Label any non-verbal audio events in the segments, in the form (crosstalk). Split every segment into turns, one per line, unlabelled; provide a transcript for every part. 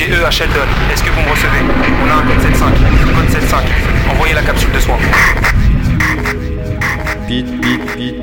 GE à Sheldon, est-ce que vous me recevez? On a un code 75, code 75. Envoyez la capsule de soins.
Beat, beat, beat,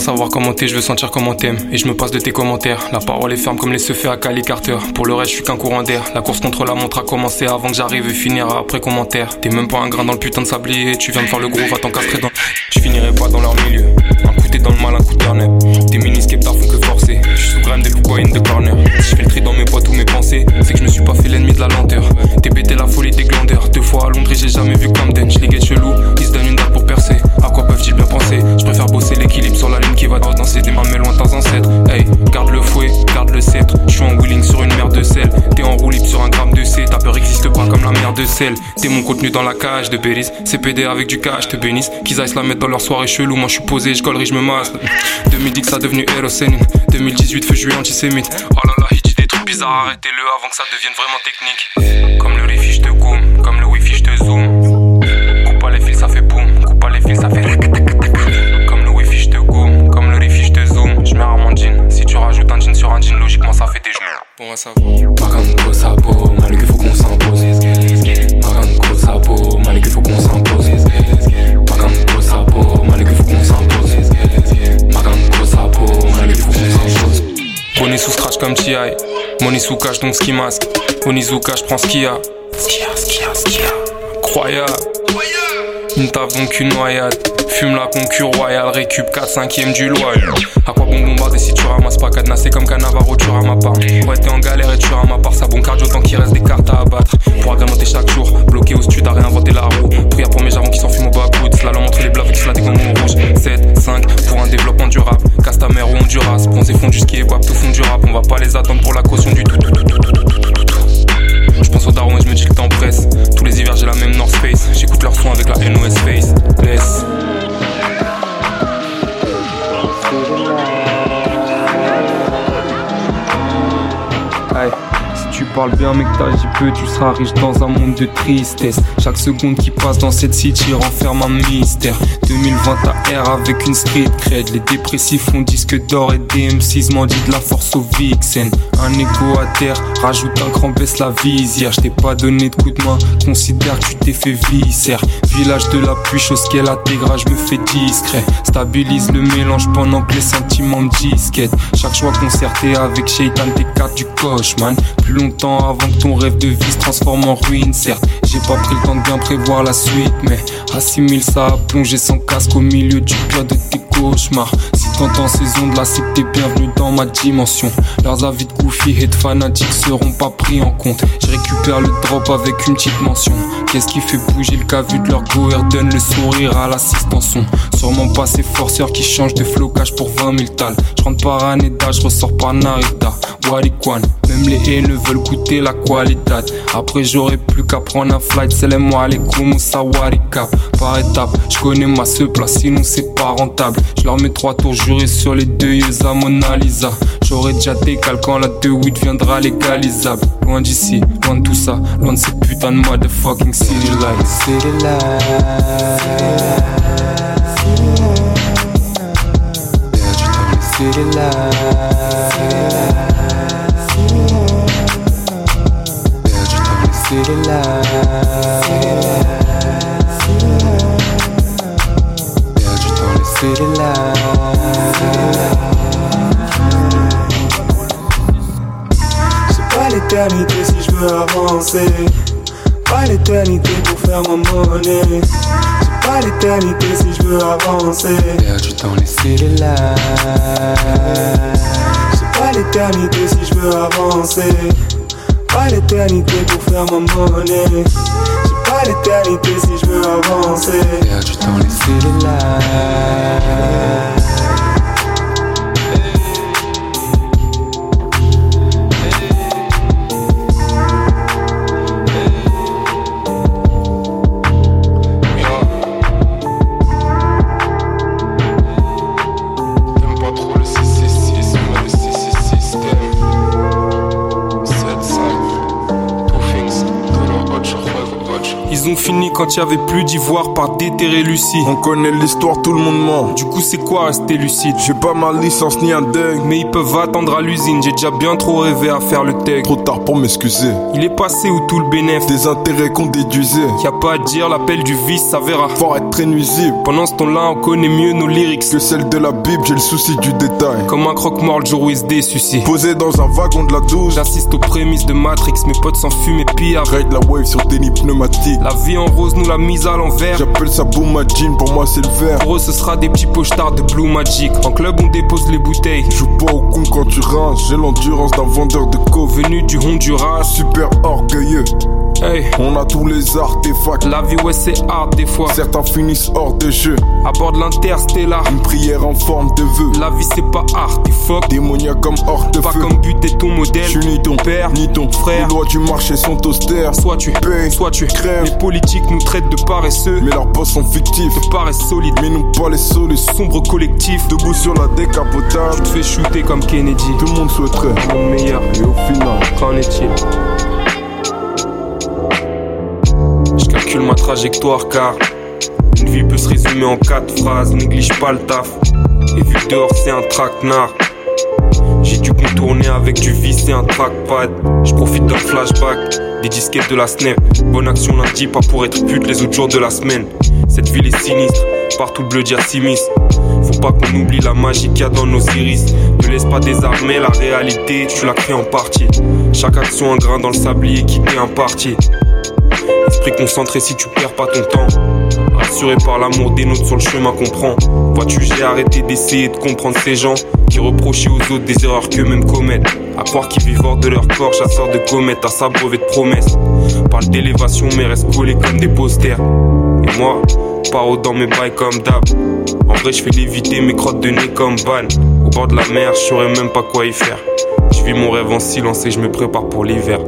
pas savoir comment t'es, je veux sentir comment t'aimes. Et je me passe de tes commentaires. La parole est ferme comme les se fait à Cali Carter. Pour le reste, je suis qu'un courant d'air. La course contre la montre a commencé avant que j'arrive et finira après commentaire. T'es même pas un grain dans le putain de sablier. Tu viens de faire le gros, va t'encastrer dans. Je finirai pas dans leur milieu. Un coup t'es dans le mal, un coup de Tes mini skeptars font que forcer. Je suis sous graine des in de corner. Si je fais le dans mes poids, tous mes pensées, c'est que je me suis pas fait l'ennemi de la lenteur. T'es pété la folie des glandeurs. Deux fois à Londres, j'ai jamais vu Camden. Je les chelou, ils se donnent une date pour percer. À quoi peuvent-ils bien penser? Je préfère bosser l'équilibre sur la ligne qui va droit danser des mains mais loin tes ancêtres. Hey, garde le fouet, garde le sceptre. Je suis en wheeling sur une mer de sel. T'es en roue libre sur un gramme de C. Ta peur existe pas comme la mer de sel. T'es mon contenu dans la cage de Bélis. CPD avec du cash, te bénisse. Qu'ils aillent la mettre dans leur soirée chelou. Moi je suis posé, je collerai, je me masse. (laughs) 2010 ça devenu Hérosénine. 2018 feu juillet antisémite. Oh là là, arrêtez-le avant que ça devienne vraiment technique. Comme le rifi, je te goom. Comme le wifi, je te zoom. Coupe pas les fils, ça fait boum. Coupe pas les fils, ça fait Comme le wifi, je te goom. Comme le rifi, je te zoom. Je mets un mon jean. Si tu rajoutes un jean sur un jean, logiquement ça fait des genoux. Bon, moi ça va. Magan Sabo, mal qu'il faut qu'on s'impose. Qu'il faut qu'on s'impose. Money sous comme TI. Money sous cache donc ce qui masque. Onizuka, je prends ce qu'il y a. Incroyable. Une taf donc une noyade fume la concu royale, récup 4 5 du loyer. À quoi bon bombarder si tu ramasses pas cadenassé comme Canavaro, tu ramas pas. Ouais, t'es en galère et tu ramas part ça bon cardio tant qu'il reste des cartes à abattre. Pour agrémenter chaque jour, bloqué au stud à réinventer la roue. Prière pour mes jarons qui s'enfument au bas coude, slalom entre les blaves et cela des gommons rouges. 7, 5 pour un développement durable. Casse ta mère ou Honduras, bronzé fond du ski et guap tout fond du rap. On va pas les attendre pour la caution du tout, tout, tout, tout, tout, tout, tout, tout. Je pense au daron et je me dis que t'empresse. Tous les hivers j'ai la même North Face. J'écoute leur son avec la NOS Face. Laisse.
Parles bien mais que t'agis peu, tu seras riche dans un monde de tristesse. Chaque seconde qui passe dans cette city renferme un mystère. 2020 à R avec une street cred. Les dépressifs font disque d'or et DM6 m'en dit de la force au vixen. Un écho à terre, rajoute un cran, baisse la visière. Je t'ai pas donné de coup de main, considère que tu t'es fait viscère. Village de la pluie, chose qu'elle intègre, je me fais discret. Stabilise le mélange pendant que les sentiments me disquettent. Chaque choix concerté avec Shaitan, t'es cartes du cauchemar. Plus longtemps avant que ton rêve de vie se transforme en ruine, certes. J'ai pas pris le temps de bien prévoir la suite, mais assimile ça à plonger sans casque au milieu du pire de tes cauchemars. Si t'entends ces ondes là, c'est que t'es bienvenu dans ma dimension. Leurs avis de goofy et de fanatiques seront pas pris en compte. Je récupère le drop avec une petite mention. Qu'est-ce qui fait bouger le cas vu de leur go donne le sourire à l'assistant son. Sûrement pas ces forceurs qui changent de flocage pour 20 000 tales. Je rentre par Aneda, je ressors par Narita. Warikwan, même les haineux veulent goûter la qualité. Après j'aurai plus qu'à prendre un flight, c'est les moi les ça warika. Par étape, je connais ma seule place, sinon c'est pas rentable. Je leur mets trois tours jurés sur les deux yeux à Mona Lisa. J'aurais déjà décal quand la 2-8 viendra légalisable. Loin d'ici, loin de tout ça, loin de ces putains de motherfucking city lights. City lights. City lights. City
C'est pas l'éternité si je veux avancer. Pas l'éternité pour faire ma monnaie. C'est pas l'éternité si je veux avancer.
Perdu les city.
C'est pas l'éternité si je veux avancer. Pas l'éternité pour faire ma monnaie. J'ai pas l'éternité si je veux avancer.
Perdu dans les city lights.
T'aimes fini quand il y avait plus d'ivoire par déterrer Lucie.
On connaît l'histoire, tout le monde ment.
Du coup, c'est quoi rester lucide?
J'ai pas ma licence ni un dingue.
Mais ils peuvent attendre à l'usine, j'ai déjà bien trop rêvé à faire le tech.
Trop tard pour m'excuser.
Il est passé où tout le bénéf?
Des intérêts qu'on déduisait.
Y a pas à dire, l'appel du vice, ça verra.
Fort être très nuisible.
Pendant ce temps-là, on connaît mieux nos lyrics.
Que celle de la Bible, j'ai le souci du détail.
Comme un croque-mort le jour où il se désucie.
Posé dans un wagon de la douche.
J'assiste aux prémices de Matrix, mes potes s'enfument et pire.
Raid la wave sur tennis pneumatique.
La vie en rose nous l'a mise à l'envers.
J'appelle ça Boom Jean, pour moi c'est le vert.
Pour eux, ce sera des petits pochards de Blue Magic. En club, on dépose les bouteilles.
Joue pas au con quand tu rinces. J'ai l'endurance d'un vendeur de coke.
Venu du Honduras.
Super orgueilleux.
Hey.
On a tous les artefacts.
La vie, ouais, c'est hard des fois.
Certains finissent hors de jeu.
À bord de l'interstellar.
Une prière en forme de vœu.
La vie, c'est pas artifoque.
Démoniaque comme hors de
Pas
feu.
comme buter ton modèle.
Je suis ni ton
père,
ni ton
frère.
Les lois du marché sont austères.
Soit tu
payes,
soit tu
crèves.
Les politiques nous traitent de paresseux.
Mais leurs boss sont fictifs.
De paresse solide.
Mais nous pas les solutions.
Sombre collectif.
Debout sur la décapotable.
Tu te fais shooter comme Kennedy.
Tout le monde souhaiterait.
Le meilleur.
Et au final,
qu'en est-il? Calcule ma trajectoire car une vie peut se résumer en quatre phrases. Néglige pas le taf. Et vu dehors c'est un traquenard. J'ai dû contourner avec du vis et un trackpad. Je profite d'un flashback, des disquettes de la snap. Bonne action lundi, pas pour être pute les autres jours de la semaine. Cette ville est sinistre, partout le bleu simis. Faut pas qu'on oublie la magie qu'il y a dans nos iris. Ne laisse pas désarmer la réalité, tu la crées en partie. Chaque action un grain dans le sablier qui t'est imparti. Esprit concentré si tu perds pas ton temps. Rassuré par l'amour des nôtres sur le chemin qu'on prend. Vois-tu, j'ai arrêté d'essayer de comprendre ces gens qui reprochaient aux autres des erreurs qu'eux-mêmes commettent. À croire qu'ils vivent hors de leur corps, chasseurs de comètes, à s'abreuver de promesses. Parle d'élévation, mais reste collés comme des posters. Et moi, paro dans mes bails comme d'hab. En vrai, je fais léviter mes crottes de nez comme ban. Au bord de la mer, je saurais même pas quoi y faire. Je vis mon rêve en silence et je me prépare pour l'hiver.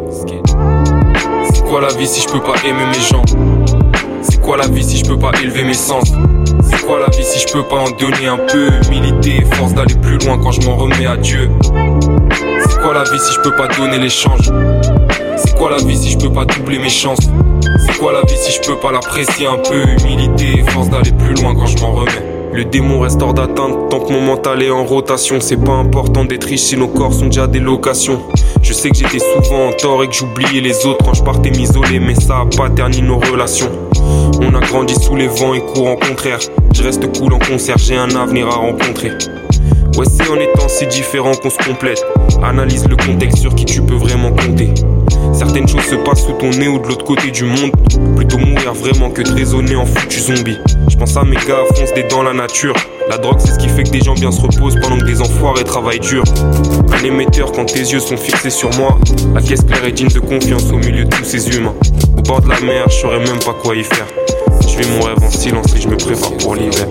C'est quoi la vie si je peux pas aimer mes gens? C'est quoi la vie si je peux pas élever mes sens? C'est quoi la vie si je peux pas en donner un peu? Humilité force d'aller plus loin quand je m'en remets à Dieu. C'est quoi la vie si je peux pas donner l'échange? C'est quoi la vie si je peux pas doubler mes chances? C'est quoi la vie si je peux pas l'apprécier un peu? Humilité force d'aller plus loin quand je m'en remets. Le démon reste hors d'atteinte tant que mon mental est en rotation. C'est pas important d'être riche si nos corps sont déjà des locations. Je sais que j'étais souvent en tort et que j'oubliais les autres quand je partais m'isoler, mais ça a pas terni nos relations. On a grandi sous les vents et courants contraires. Je reste cool en concert, j'ai un avenir à rencontrer. Ouais, c'est en étant si différent qu'on se complète. Analyse le contexte sur qui tu peux vraiment compter. Certaines choses se passent sous ton nez ou de l'autre côté du monde. Plutôt mourir vraiment que de raisonner en foutu zombie. Je pense à mes gars, fonce des dans la nature. La drogue, c'est ce qui fait que des gens bien se reposent pendant que des enfoirés travaillent dur. Un émetteur quand tes yeux sont fixés sur moi. La caisse claire est digne de confiance au milieu de tous ces humains. Au bord de la mer, je saurais même pas quoi y faire. Je vis mon rêve en silence et je me prépare pour l'hiver.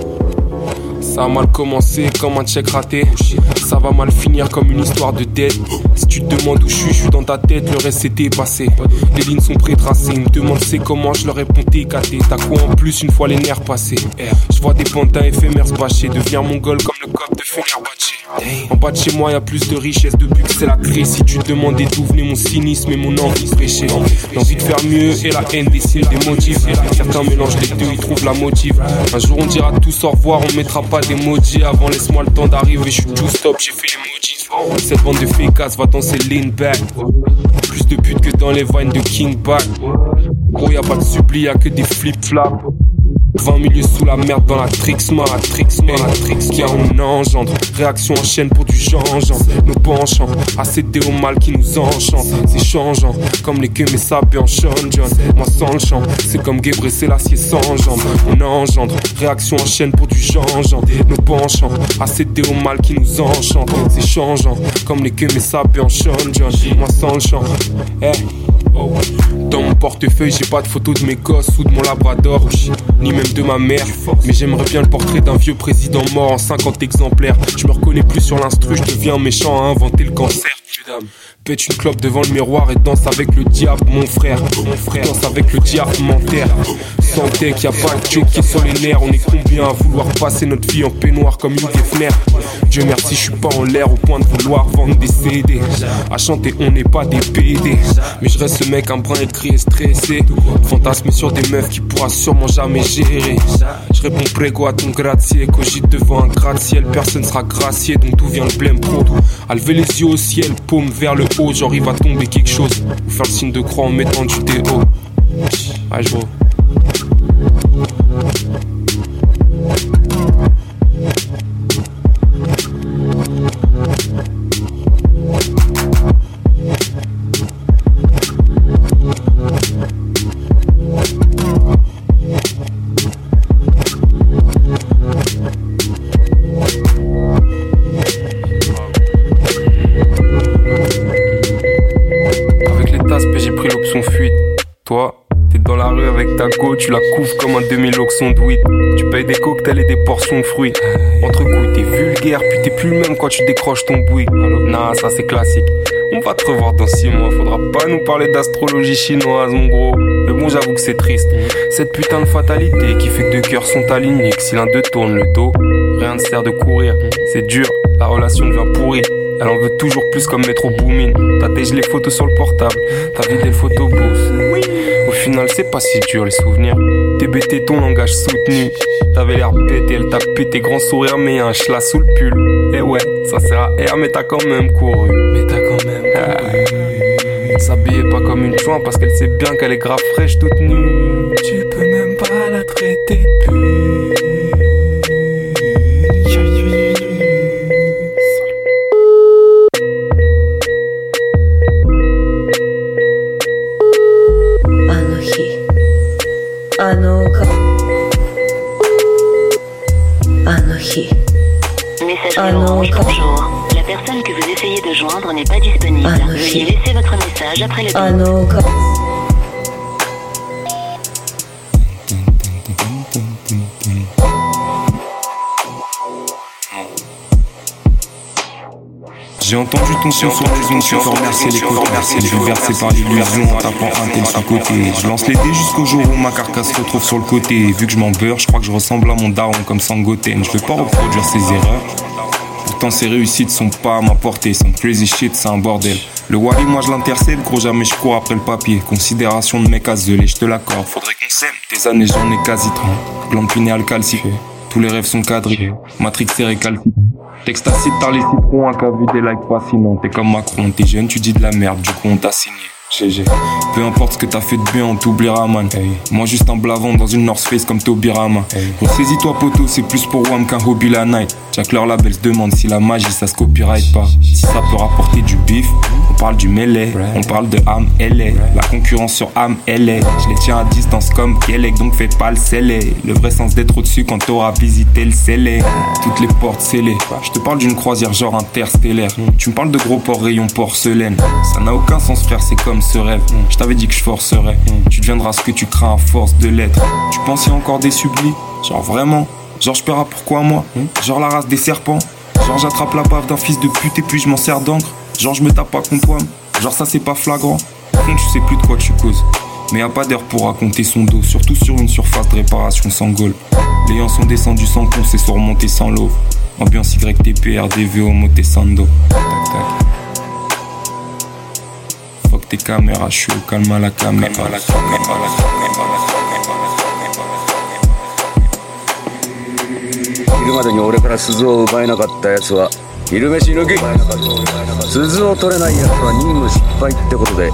Ça a mal commencé comme un check raté. Ça va mal finir comme une histoire de dette. Si tu te demandes où je suis, je suis dans ta tête, le reste c'était passé. Les lignes sont pré-tracées, ils me demandent c'est comment, je leur réponds TKT. T'as quoi en plus une fois les nerfs passés? Je vois des pantins éphémères se bâcher, devenir mongol comme En bas de chez moi, y a plus de richesse depuis que c'est la crise. Si tu demandais d'où venait mon cynisme et mon envie de pécher, l'envie de faire mieux et la haine dessine des motifs. Certains mélangent les deux, ils trouvent la motive. Un jour on dira tous au revoir, on mettra pas d'emoji avant, laisse-moi le temps d'arriver. Je suis tout stop, j'ai fait l'emoji. Cette bande de fécasses va danser lean back. Plus de putes que dans les vines de King Back. Gros, y a pas de suppli, y a que des flip-flops. 20 milieux sous la merde dans la Trixma, la Trixma, la Trix qui a on engendre? Réaction en chaîne pour du changeant. Nos penchants, à céder au mal qui nous enchante. C'est changeant, comme les queues mais ça en Sean John. Moi sans le chant, c'est comme Gebre c'est l'acier sans jambes. On engendre, réaction en chaîne pour du changeant. Nos penchants, à céder au mal qui nous enchante. C'est changeant, comme les queues mais ça en Sean John. Moi sans le chant, eh. Dans mon portefeuille, j'ai pas de photos de mes gosses ou de mon labrador, ni même de ma mère. Mais j'aimerais bien le portrait d'un vieux président mort en 50 exemplaires. Je me reconnais plus sur l'instru, je deviens méchant à inventer le cancer.
Pète une clope devant le miroir et danse avec le diable, mon frère. Mon frère, danse avec le diable menteur. Santé qu'il y a pas de qui sur les nerfs. On est combien à vouloir passer notre vie en peignoir comme une Gefner Dieu merci, je suis pas en l'air au point de vouloir vendre des CD. À chanter, on n'est pas des PD. Mais je reste ce mec un brin écrit et stressé. Fantasme sur des meufs qui pourra sûrement jamais gérer. Je réponds prégo à ton gratte-ciel. Cogite devant un gratte-ciel, personne sera gracié. Donc tout vient le blême pro? À lever les yeux au ciel, paume vers le haut. Il va tomber quelque chose. Ou faire le signe de croix en mettant du déo. Ouais, je vois. Tu la couvres comme un demi-loxon de weed. Tu payes des cocktails et des portions de fruits. Entre coups, t'es vulgaire, puis t'es plus le même quand tu décroches ton bouille. Nah, ça c'est classique. On va te revoir dans six mois, faudra pas nous parler d'astrologie chinoise, mon gros. Mais bon, j'avoue que c'est triste. Cette putain de fatalité qui fait que deux cœurs sont alignés, que si l'un d'eux tourne le dos, rien ne sert de courir. C'est dur, la relation devient pourrie. Elle en veut toujours plus comme Metro Boomin. T'as déjà les photos sur le portable, t'as vidé le photobooth. Au final, c'est pas si dur les souvenirs. TBT, ton langage soutenu. T'avais l'air bête et elle t'a pété grand sourire, mais y'a un chla sous le pull. Et ouais, ça sert à R, mais t'as quand même couru. Mais t'as quand même couru. S'habiller pas comme une chouin parce qu'elle sait bien qu'elle est grave fraîche toute nue. Tu peux même pas la traiter de pute.
pas disponible. Ah, Veuillez laisser votre message après le.
Ah non.
J'ai entendu ton son sur les ondes, je remercier les côtes, remercier les versé par l'illusion en tapant un tel côté. Je lance les dés jusqu'au jour où ma carcasse se retrouve sur le côté. Vu que je m'en beurre, je crois que je ressemble à mon daron comme Sangoten. Je vais pas reproduire ses erreurs. Pourtant ses réussites sont pas à ma portée, son crazy shit c'est un bordel. Le Wally moi je l'intercède, gros jamais je cours après le papier. Considération de mec azelé, je te l'accorde. Faudrait qu'on s'aime. Des années j'en ai quasi 30. Glande pinéale. Tous les rêves sont cadrés. Matrix est récalcitré. T'extasies par les citrons, un cas vu des likes fascinants. T'es comme Macron, t'es jeune, tu dis de la merde, du coup on t'a signé. GG. Peu importe ce que t'as fait de bien, on t'oubliera, man. Moi, juste un blavon dans une North Face comme Tobirama. Ressaisis-toi, poteau, c'est plus pour Wam qu'un hobby la night. Jack leur label se demande si la magie ça se copyright pas. Si ça peut rapporter du bif, on parle du mêlée. On parle de Am LA. La concurrence sur Am LA. Je les tiens à distance comme Kelek, donc fais pas le scellé. Le vrai sens d'être au-dessus quand t'auras visité le scellé. Toutes les portes scellées. Je te parle d'une croisière genre interstellaire. Tu me parles de gros ports rayon porcelaine. Ça n'a aucun sens, frère, c'est comme ce rêve. Je t'avais dit que je forcerais. Tu deviendras ce que tu crains à force de l'être. Tu pensais encore des sublis? Genre vraiment? Genre je paierai pourquoi moi? Genre la race des serpents? Genre j'attrape la bave d'un fils de pute et puis je m'en sers d'encre? Genre je me tape pas contre pomme Genre ça c'est pas flagrant? Contre tu sais plus de quoi tu causes mais y a pas d'heure pour raconter son dos, surtout sur une surface de réparation sans goal. Les gens sont descendus sans con, c'est sont remontés sans l'eau. Ambiance YTP, RDV, Homo Tessando. Tac tac. Tes caméras, je suis au calme à la caméra.
昼までに俺から鈴を奪えなかった奴は昼飯抜き鈴を取れない奴は任務失敗ってことで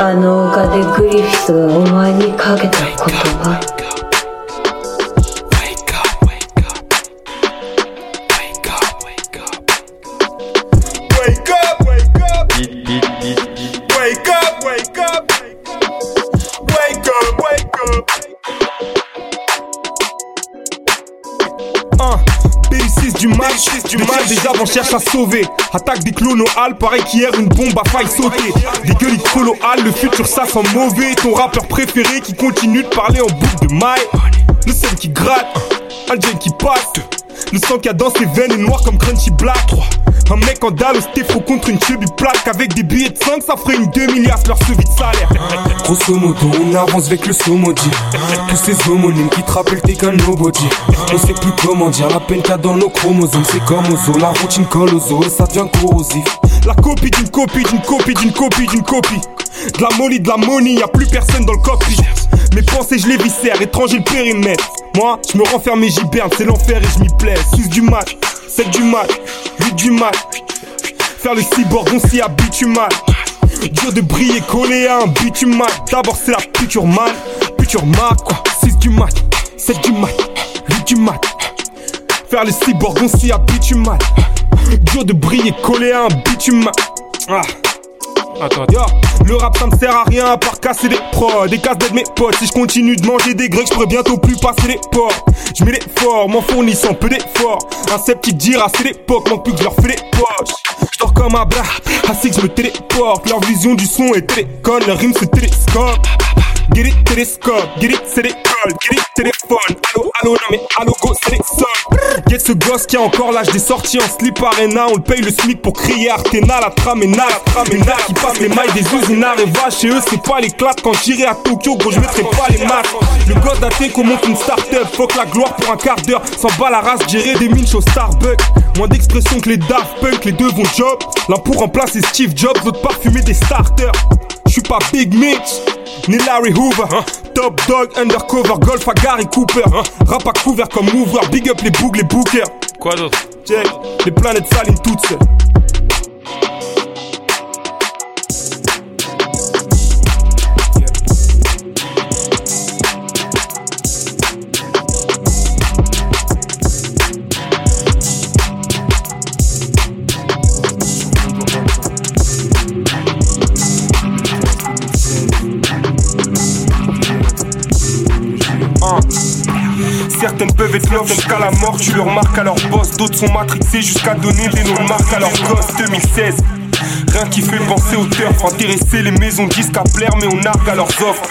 あの丘でグリフィスがお前にかけた言葉。
À sauver. Attaque des clones au hall, pareil qu'hier une bombe a failli sauter. Des gueules au hall, le futur ça sent mauvais. Ton rappeur préféré qui continue de parler en boucle de maille. Le seul qui gratte, un gel qui passe. Le sang qui a dans ses veines est noir comme Crunchy Black. Un mec en dalle au stéphro contre une chubby plaque Avec des billets de 5 ça ferait une 2 milliards leur vie de salaire. Grosso modo on avance avec le somodi Tous ces homonymes qui te rappellent t'es qu'un nobody. On sait plus comment dire la peine a dans nos chromosomes. C'est comme Ozo, la routine colle aux os et ça devient corrosif. La copie d'une copie d'une copie d'une copie d'une copie. De la molly, de la money, y a plus personne dans le cockpit Mes pensées je les viscère, étranger le périmètre. Moi je me renferme et j'hiberne, c'est l'enfer et je m'y plais. 6 du match, 7 du match 8 du mal. Faire le cyborg, on s'y habitue mal. Dur de briller, collé à un bitumal. D'abord, c'est la piqûre mal. Piqûre mal, quoi. 6 du mat, 7 du mat, 8 du mat. Faire le cyborg, on s'y habitue mal. Dur de briller, collé à un bitumal. Ah. Attends, le rap ça me sert à rien à part casser des prods, des casse de mes potes. Si je continue de manger des grecs, je pourrais bientôt plus passer les ports. Je mets l'effort, m'en fournissant peu d'efforts. Un sceptique dira c'est l'époque, manque plus que je leur fais les poches. Je dors comme un bras, assis que je me téléporte. Leur vision du son est télécon, leur rime se télescope. Get it, télescope, get it, c'est get it, téléphone. Allo, allo, non mais allo, go, les sols. Get ce gosse qui a encore l'âge des sorties en slip arena. On le paye le SMIC pour crier Artena, la trame est la trame est qui passe les mailles des usines va chez eux, c'est pas l'éclat. Quand j'irai à Tokyo, gros, je mettrai pas les masques. Le gosse qu'on monte une start-up, fuck la gloire pour un quart d'heure. Sans bas la race, gérer des mines au Starbucks. Moins d'expression que les Daft Punk, les deux vont job. L'un pour remplacer Steve Jobs, l'autre parfumer des starters. J'suis pas Big Mitch, ni Larry Hoover. Hein. Top Dog, Undercover, Golf à Gary Cooper. Hein. Rap à couvert comme mover, big up les bougs, les bookers.
Quoi d'autre?
Check, les planètes salines toutes seules. Certaines peuvent être love jusqu'à la mort, tu leur marques à leur boss. D'autres sont matrixés jusqu'à donner des noms de marques à leur gosse. 2016. Rien qui fait penser au turf, intéresser les maisons disques à plaire, mais on argue à leurs offres.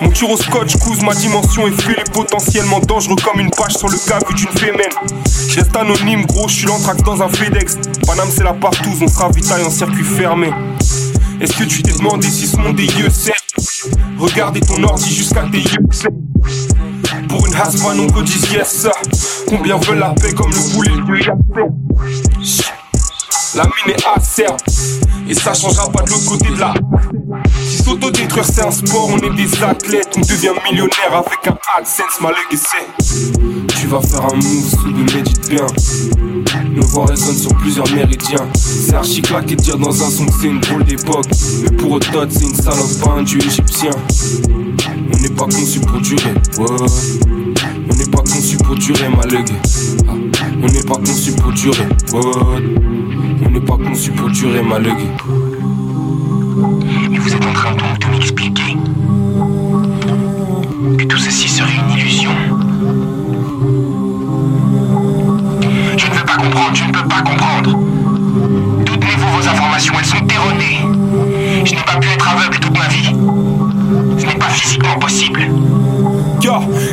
Mon tiro scotch couse ma dimension et fait potentiellement dangereux comme une page sur le vu d'une fémène. Reste anonyme, gros, je suis l'entraque dans un FedEx. Paname, c'est la partouze, on sera ravitaille en circuit fermé. Est-ce que tu t'es demandé si ce monde est yeux Regardez ton ordi jusqu'à tes yeux pour une haspa, non que disent yes Combien veulent la paix comme le poulet du La mine est acerbe Et ça changera pas de l'autre côté de la Si s'auto-détruire c'est un sport, on est des athlètes On devient millionnaire avec un AdSense, ma legacy. Tu vas faire un move sous le médite bien Nos voix résonnent sur plusieurs méridiens. C'est archi claqué de dire dans un son que c'est une drôle d'époque. Mais pour eux c'est une salope, pas un dieu égyptien. On n'est pas conçu pour durer, On n'est pas conçu pour durer, ma on n'est pas conçu pour durer, On n'est pas conçu pour durer, ma.
Et vous êtes en train donc de m'expliquer que tout ceci serait une illusion. Je ne veux pas comprendre, je ne peux pas comprendre. Toutes mes vos informations, elles sont erronées. Je n'ai pas pu être aveugle toute ma vie pas physiquement possible.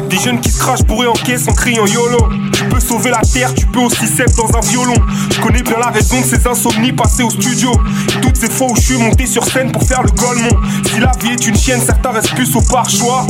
Des jeunes qui se crachent bourrés en caisse en criant YOLO. Tu peux sauver la terre, tu peux aussi s'être dans un violon. Je connais bien la raison de ces insomnies passées au studio. toutes ces fois où je suis monté sur scène pour faire le golemon. Si la vie est une chienne, certains restent plus au par-choix.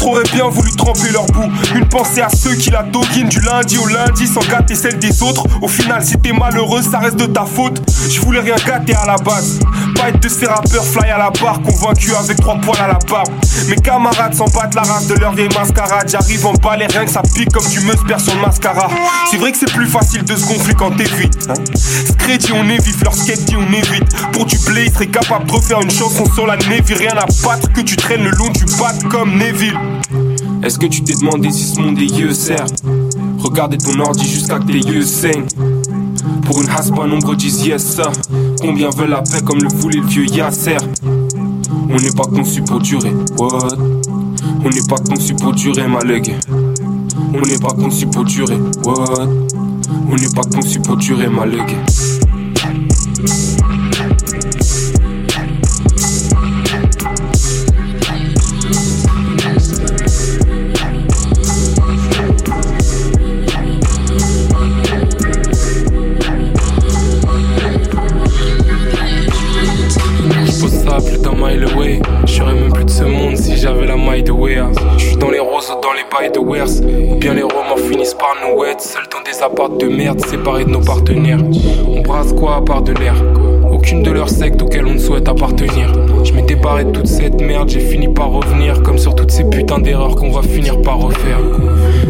D'autres bien voulu tremper leur bout. Une pensée à ceux qui la doguinent du lundi au lundi sans gâter celle des autres. Au final, si t'es malheureux, ça reste de ta faute. Je voulais rien gâter à la base. Pas être de ces rappeurs fly à la barre, convaincu avec trois poils à la barbe. Mes camarades s'en battent la race de leur vieille mascarade. J'arrive en balai, rien que ça pique comme du meuse perd son mascara. C'est vrai que c'est plus facile de se gonfler quand t'es vite. Hein. Scred on évite, leur skate dit on évite. Pour du blé, il serait capable de refaire une chanson sur la Navy. Rien à battre que tu traînes le long du bat comme Neville. Est-ce que tu t'es demandé si ce monde est yeux sert Regardez ton ordi jusqu'à que tes yeux saignent. Pour une haspa, nombre disent yes ça. Combien veulent la paix comme le voulait le vieux Yasser? On n'est pas conçu pour durer, what? On n'est pas conçu pour durer, ma legue.
On n'est pas conçu pour durer, what? On n'est pas conçu pour durer, ma
Ou être Seuls dans des apparts de merde séparés de nos partenaires. On brasse quoi à part de l'air? Aucune de leurs sectes auxquelles on ne souhaite appartenir. Je m'étais barré de toute cette merde J'ai fini par revenir. Comme sur toutes ces putains d'erreurs qu'on va finir par refaire.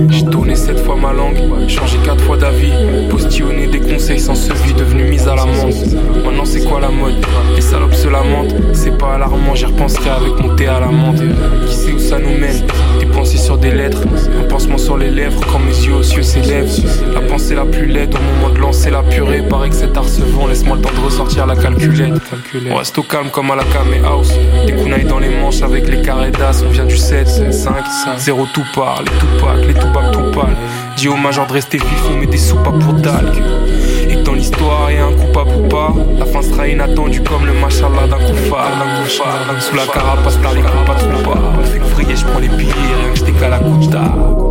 J'ai tourné sept fois ma langue Changé quatre fois d'avis. Postillonné des conseils sans vie Devenu mise à l'amende. Maintenant c'est quoi la mode? Les salopes se lamentent. C'est pas alarmant J'y repenserai avec mon thé à l'amande. Qui sait où ça nous mène? Des pensées sur des lettres un pansement sur les lèvres quand mes yeux aux cieux s'élèvent. La pensée la plus laide au moment de lancer la purée. Paraît que cet vend, laisse-moi le temps de ressortir la calculette. On reste au calme comme à la Kame House. Des kunai dans les manches avec les carrés d'as. On vient du 7, 5, 0 tout part. Les tout pack, les tout bac tout pâle. Dis au major de rester vif, on met des soupes à pour talc. Et dans l'histoire, y'a un coupable ou pas. La fin sera inattendue comme le machallah d'un coup Sous la carapace, t'as les pas trop pas. Fait que je prends les billets, rien que qu'à la
j'ai vu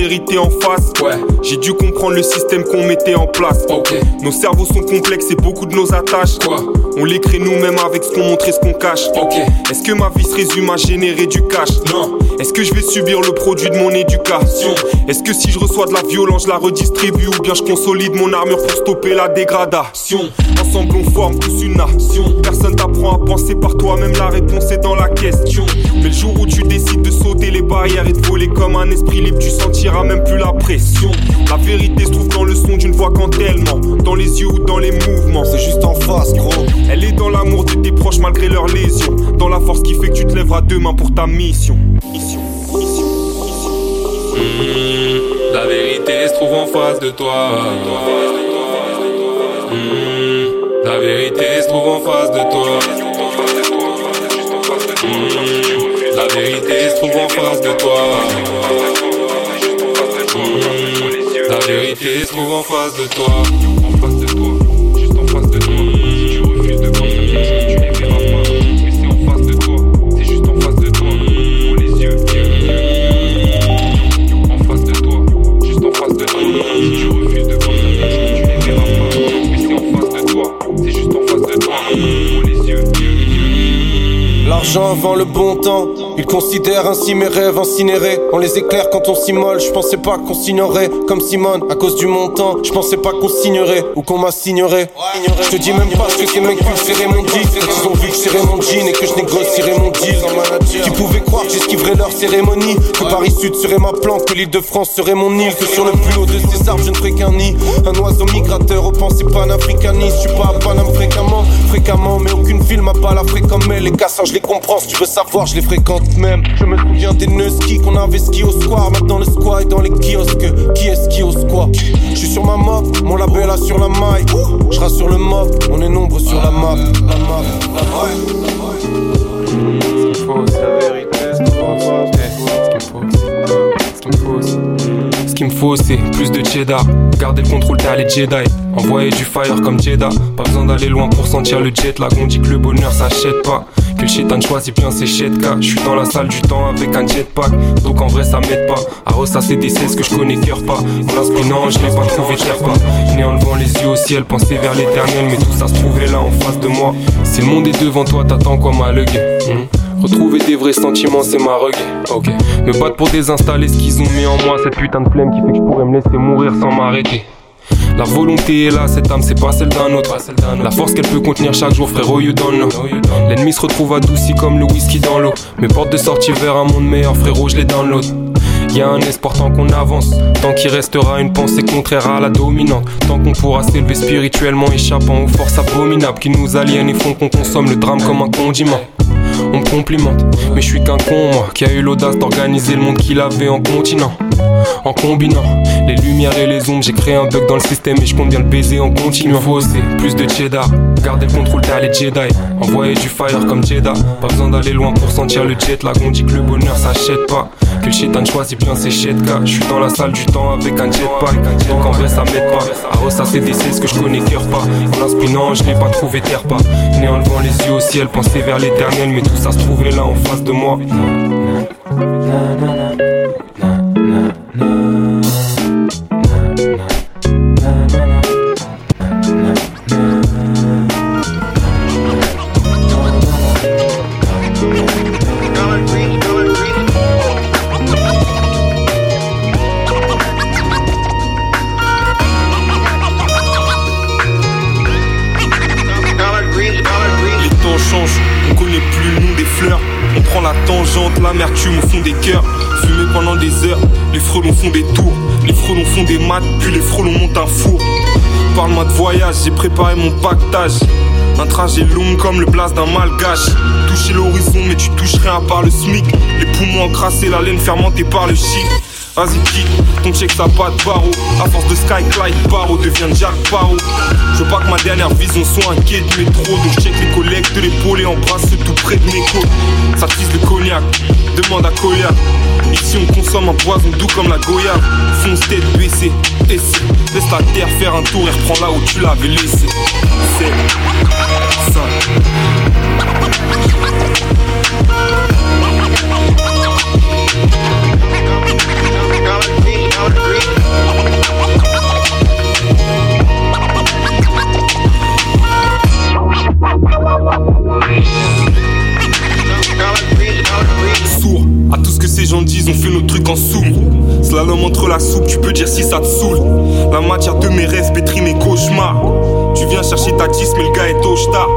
vérité en face. Ouais. J'ai dû comprendre le système qu'on mettait en place. Nos cerveaux sont complexes et beaucoup de nos attaches. Quoi? On les crée nous-mêmes avec ce qu'on montre et ce qu'on cache. Est-ce que ma vie se résume à générer du cash? Non. Est-ce que je vais subir le produit de mon éducation? Est-ce que si je reçois de la violence, je la redistribue ou bien je consolide mon armure pour stopper la dégradation? Ensemble on forme tous une nation. Personne t'apprend à penser par toi-même, la réponse est dans la question. Mais le jour où tu décides de sauter les barrières et de voler comme un esprit libre, tu sentiras même plus la pression. La vérité se trouve dans le son d'une voix quand elle ment, dans les yeux ou dans les mouvements. C'est juste en face, gros. Elle est dans l'amour de tes proches malgré leurs lésions, dans la force qui fait que tu te lèveras demain pour ta mission.
La vérité se trouve en face de toi. Mmh, la vérité se trouve en face de toi. Mmh, la vérité se trouve en face de toi. La vérité se trouve en face de toi. En face de toi, juste en face de toi. Si tu refuses de comprendre, tu les verras pas. Mais c'est en face de toi, c'est juste en face de toi. Ouvre les yeux, En face de toi, juste en face de toi. Si tu refuses de comprendre, tu les verras pas. Mais c'est en face de toi, c'est juste en face de toi. Ouvre les yeux.
L'argent avant le bon temps ils considèrent ainsi mes rêves incinérés. On les éclaire quand on s'immole. Je pensais pas qu'on signerait comme Simone à cause du montant. Je pensais pas qu'on signerait ou qu'on m'assignerait. Je te dis même pas ce que ces mecs pulseraient mon deal. Ils ont vu que c'est mon jean et que je négocierais mon deal. Qui pouvait croire que j'esquiverais leur cérémonie. Que Paris Sud serait ma plante, que l'île de France serait mon île. Que sur le plus haut de ces arbres je ne ferais qu'un nid. Un oiseau migrateur aux pensées panafricanistes. Je suis pas à Paname fréquemment, fréquemment. Mais aucune ville m'a pas la fréquente. Les casseurs je les comprends. Si tu veux savoir, je les fréquente même. Je me souviens des ski qu'on avait ski au square. Maintenant le square est dans les kiosques. Qui est ski au square? Je suis sur ma map, mon label a sur la maille. Je rassure le mob, on est nombreux sur la map. La map, la map.
c'est la vérité, ce qu'il me faut, c'est plus de cheddar. Garder le contrôle, t'es allé Jedi. Envoyer du fire comme Jeddah. Pas besoin d'aller loin pour sentir le jet. Là, on dit que le bonheur s'achète pas. Que le chétan choisit bien ses chetka. Je suis dans la salle du temps avec un jetpack. Donc en vrai, ça m'aide pas. À ressasser des ce que je connais cœur pas. Esprit, non, je n'ai pas trouvé terre pas. Né en levant les yeux au ciel, penser vers l'éternel. Mais tout ça se trouvait là en face de moi. Si le monde est devant toi, t'attends quoi, ma
Retrouver des vrais sentiments, c'est ma reggae. Ok. Me battre pour désinstaller ce qu'ils ont mis en moi, cette putain de flemme qui fait que je pourrais me laisser mourir sans m'arrêter. La volonté est là, cette âme c'est pas celle d'un autre. La force qu'elle peut contenir chaque jour, frérot, you don't know. L'ennemi se retrouve adouci comme le whisky dans l'eau. Mes portes de sortie vers un monde meilleur, frérot, je les download. Y a un espoir tant qu'on avance, tant qu'il restera une pensée contraire à la dominante, tant qu'on pourra s'élever spirituellement, échappant aux forces abominables qui nous aliènent et font qu'on consomme le drame comme un condiment. On me complimente, mais je suis qu'un con, moi, qui a eu l'audace d'organiser le monde qu'il avait en continent. En combinant les lumières et les ombres, j'ai créé un bug dans le système et je compte bien le baiser en continuant. Faut oser, plus de cheddar, garder le contrôle t'as les Jedi, envoyer du fire comme Jedi. Pas besoin d'aller loin pour sentir le jet lag, on dit que le bonheur s'achète pas. Que le choisit bien ses chetka. Je suis dans la salle du temps avec un jetpack. Donc en vrai ça m'aide pas. À ressasser des ce que je connais cœur pas. En inspirant, je n'ai pas trouvé terre pas. Né en levant les yeux au ciel, penser vers l'éternel, mais tout ça se trouvait là en face de moi. L'amertume au fond des cœurs. Fumé pendant des heures, les frelons font des tours. Les frelons font des maths, puis les frelons montent un four. Parle-moi de voyage, j'ai préparé mon pactage. Un trajet long comme le blast d'un malgache. Toucher l'horizon, mais tu touches rien à part le SMIC. Les poumons encrassés, la laine fermentée par le chic. Vas-y, kick, ton check ça pas de barreau. À force de Skyclide, Barreau devient Jack Barreau. Je veux pas que ma dernière vision soit un quai de métro. Donc check les collègues de l'épaule et embrasse tout près de mes côtes. Ça tisse le cognac, demande à Koya. Ici on consomme un poison doux comme la Goya. Fonce tête baissée, essaie. Laisse la terre faire un tour et reprends là où tu l'avais laissé. C'est. Ces gens disent, on fait nos trucs en sourd. Slalom entre la soupe, tu peux dire si ça te saoule. La matière de mes rêves pétrit mes cauchemars. Tu viens chercher ta 10, mais le gars est au star.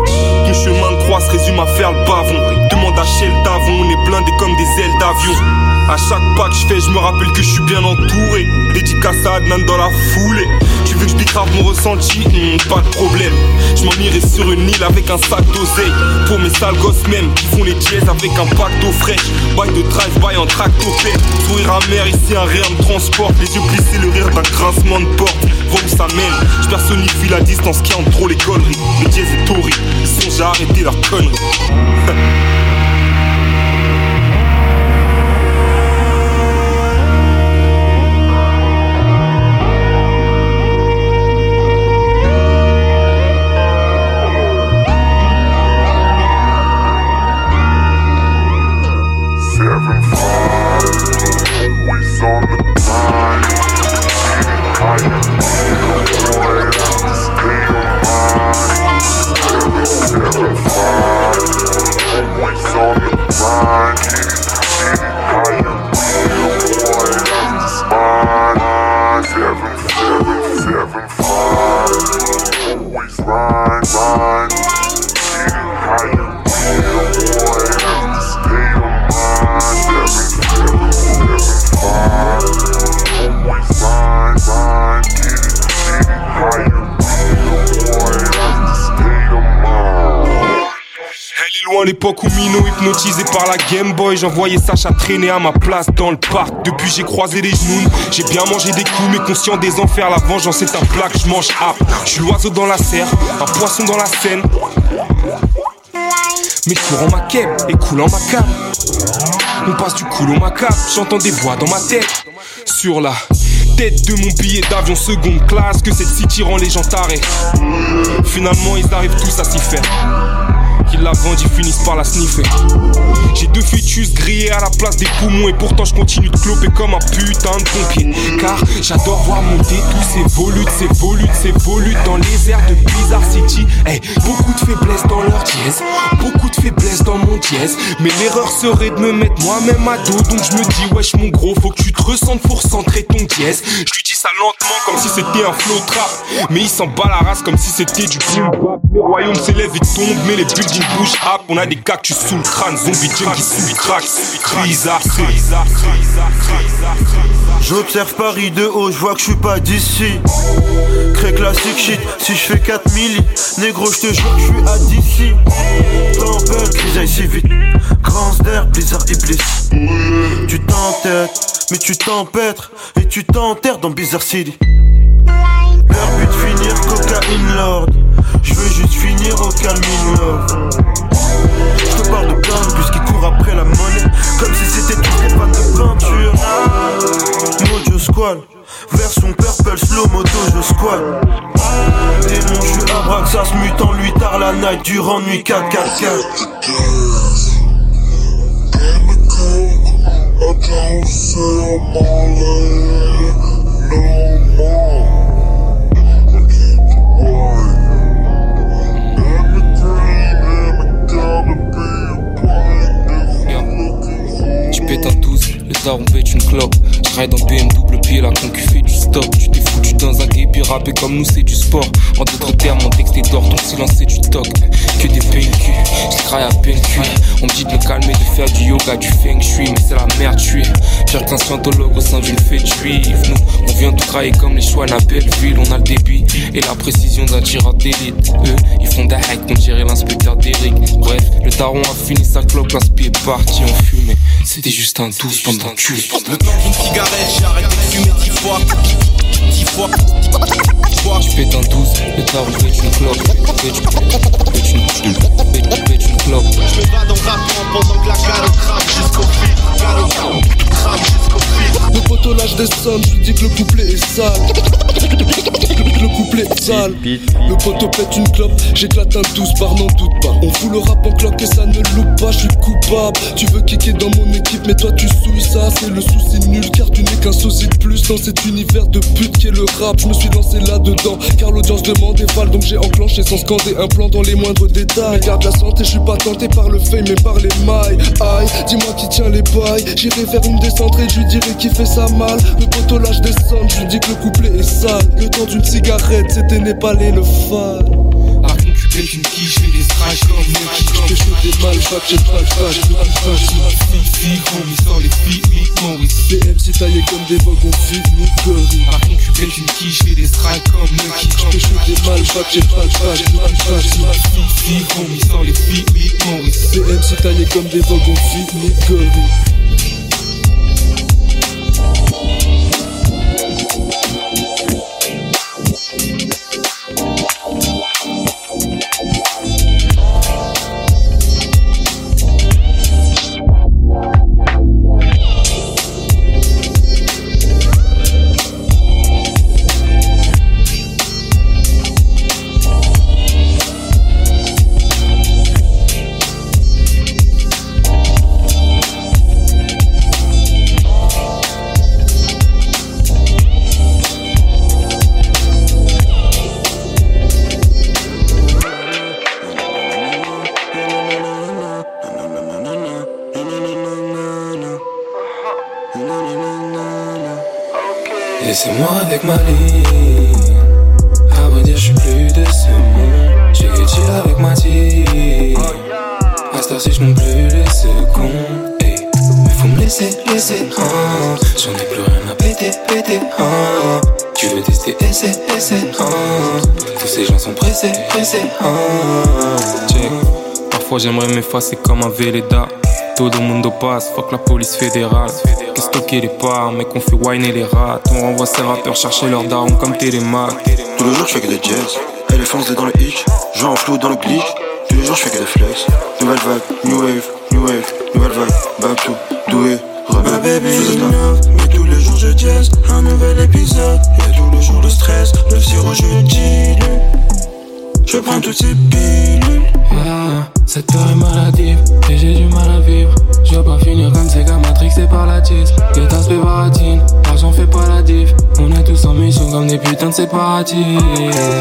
Ton chemin de croix se résume à faire le bavon. Demande à Shell on est blindés comme des ailes d'avion. À chaque pas que je fais, je me rappelle que je suis bien entouré. Dédicace à Adnan dans la foulée. Dégrave mon ressenti hmm, Pas de problème. Je m'en irai sur une île avec un sac d'oseille. Pour mes sales gosses même qui font les dièses avec un pack d'eau fraîche. Bail de drive-by en tractopelle. Sourire amer, ici un rire me transporte. Les yeux plissés, le rire d'un grincement de porte. Vois où ça mène. Je personnifie la distance qui entre trop les conneries. Les dièses et Tori, ils songent à arrêter leurs conneries. L'époque où Mino hypnotisé par la Game Boy J'envoyais Sacha traîner à ma place dans le parc. Depuis j'ai croisé les genoux J'ai bien mangé des coups mais conscient des enfers La vengeance est un plat que je mange ap Je suis l'oiseau dans la serre, un poisson dans la Mais je cours en ma quête et coule en ma cape On passe du cool au macabre J'entends des voix dans ma tête. Sur la tête de mon billet d'avion seconde classe Que cette city rend les gens tarés. Finalement ils arrivent tous à s'y faire qui la vendent, ils finissent par la sniffer. J'ai deux fœtus grillés à la place des poumons et pourtant je continue de cloper comme un putain de pompier. Car j'adore voir monter tous ces volutes, ces volutes, ces volutes dans les airs de Bizarre City. Hey, beaucoup de faiblesse dans leur dièse, beaucoup de faiblesse dans mon dièse. Mais l'erreur serait de me mettre moi-même à dos, donc je me dis wesh mon gros, faut que tu te ressentes pour centrer ton dièse. Ça lentement comme si c'était un flow trap, mais il s'en bat la race comme si c'était du boom bap. Les royaumes s'élèvent et tombent, mais les buildings bougent up. On a des cactus sous le crâne, zombie junkie sous crack, bizarre,
J'observe Paris de haut, je vois que je suis pas d'ici. Cré classique shit, si je fais 4 milli, négro, je te jure que je suis à d'ici. Tempête, crise si vite. Grand d'air, blizzard, iblis. Tu t'entêtes, mais tu t'empêtres, et tu t'enterres dans Bizarre Leur but finir cocaïne lord. Je veux juste finir au calme love. Je te parle de plein qui courent après la monnaie Comme si c'était tous les fans de peinture. Mojo Squall Version purple slow moto je squal Démon je suis Abraxas mutant lui tard la night durant nuit 4 4 4 I don't say I'm all no more
pète un 12, le daron pète une clope. J'ride dans BMW, pied, la concu fait du stop. Tu t'es foutu dans un puis rapper comme nous c'est du sport. En d'autres termes, mon texte est d'or, ton silence c'est du toc. Que des PNQ, j'traille à peine cuit. On me dit de me calmer, de faire du yoga, du feng shui, mais c'est la merde, tu es. Pire qu'un scientologue au sein d'une fête juive. Nous, on vient tout crailler comme les choix à ville. On a le débit et la précision d'un tireur d'élite. Eux, ils font des hacks, on dirait l'inspecteur d'Eric. Bref, le taron a fini sa clope, l'inspire est parti en fumée. C'était juste un douce pendant que tu
Le temps d'une cigarette, j'ai arrêté de fumer dix fois. Dix fois.
Tu pètes un 12, le taron pète une clope. Une, une clope.
Je me bats dans rappant pendant que la calotte crame jusqu'au
lâche des sommes, je lui dis que le couplet est sale. Le couplet est sale. Le poteau pète une clope, j'éclate un 12 par n'en doute pas. On fout le rap en cloque et ça ne loupe pas, je suis coupable. Tu veux kicker dans mon équipe, mais toi tu souilles ça, c'est le souci nul. Car tu n'es qu'un sosie de plus dans cet univers de pute qui est le rap. Je me suis lancé là-dedans, car l'audience demande et val, donc j'ai enclenché sans scander un plan dans les moindres détails. Garde la santé, je suis pas tenté par le fame, mais par les mailles. Aïe, dis-moi qui tient les bails. J'irai faire une descente et je lui dirai qui fait ça mal. Le poteau lâche des je lui dis que le couplet est sale. Le temps d'une cigarette, c'était népalais le fan.
Pètes une quiche, fais des straches comme Nucky.
Je des mal, fac, j'ai pas le fac, je pas
Fifi, homie, sans les filles, Maurice.
Des MC taillés comme des vogues, on.
Par contre, tu pètes une quiche, fais des strikes comme Nucky.
Je des mal, fac, j'ai pas fac, je pas
Fifi, homie, sans les filles, Maurice.
Des MC taillés comme des vogues, on finit curry.
Avec ma ligne. À vrai dire, je suis plus de ce monde. J'ai que avec ma team. À cette heure-ci, je plus les secondes. Hey. Mais faut me laisser, laisser, hein. J'en ai plus rien à péter, péter, hein. Tu veux tester, essaie, essaie, hein. Tous ces gens sont pressés, pressés, hein. Check. Parfois, j'aimerais m'effacer comme un Véleda. Tout le monde passe, fuck la police fédérale. Qu'est-ce que les parts, mec, on fait whiner les rats. On renvoie ces rappeurs chercher leurs darons comme télémac.
Tous les jours, je fais que des jazz. Elle est foncée dans le hitch, joue en flou dans le glitch. Tous les jours, je fais que des flex. Nouvelle vague, new wave, new wave, nouvelle vague. Back to, doué, rebelle.
baby mais tous les jours je jazz. Un nouvel épisode, y'a tous les jours le stress. Le sirop, je dilue. Je prends toutes ces pilules.
Ah, cette peur est maladive et j'ai du mal à vivre. Je veux pas finir comme ces gars matrixés par la tisse. Guetta baratine, l'argent fait pas la diff. On est tous en mission comme des putains de séparatistes.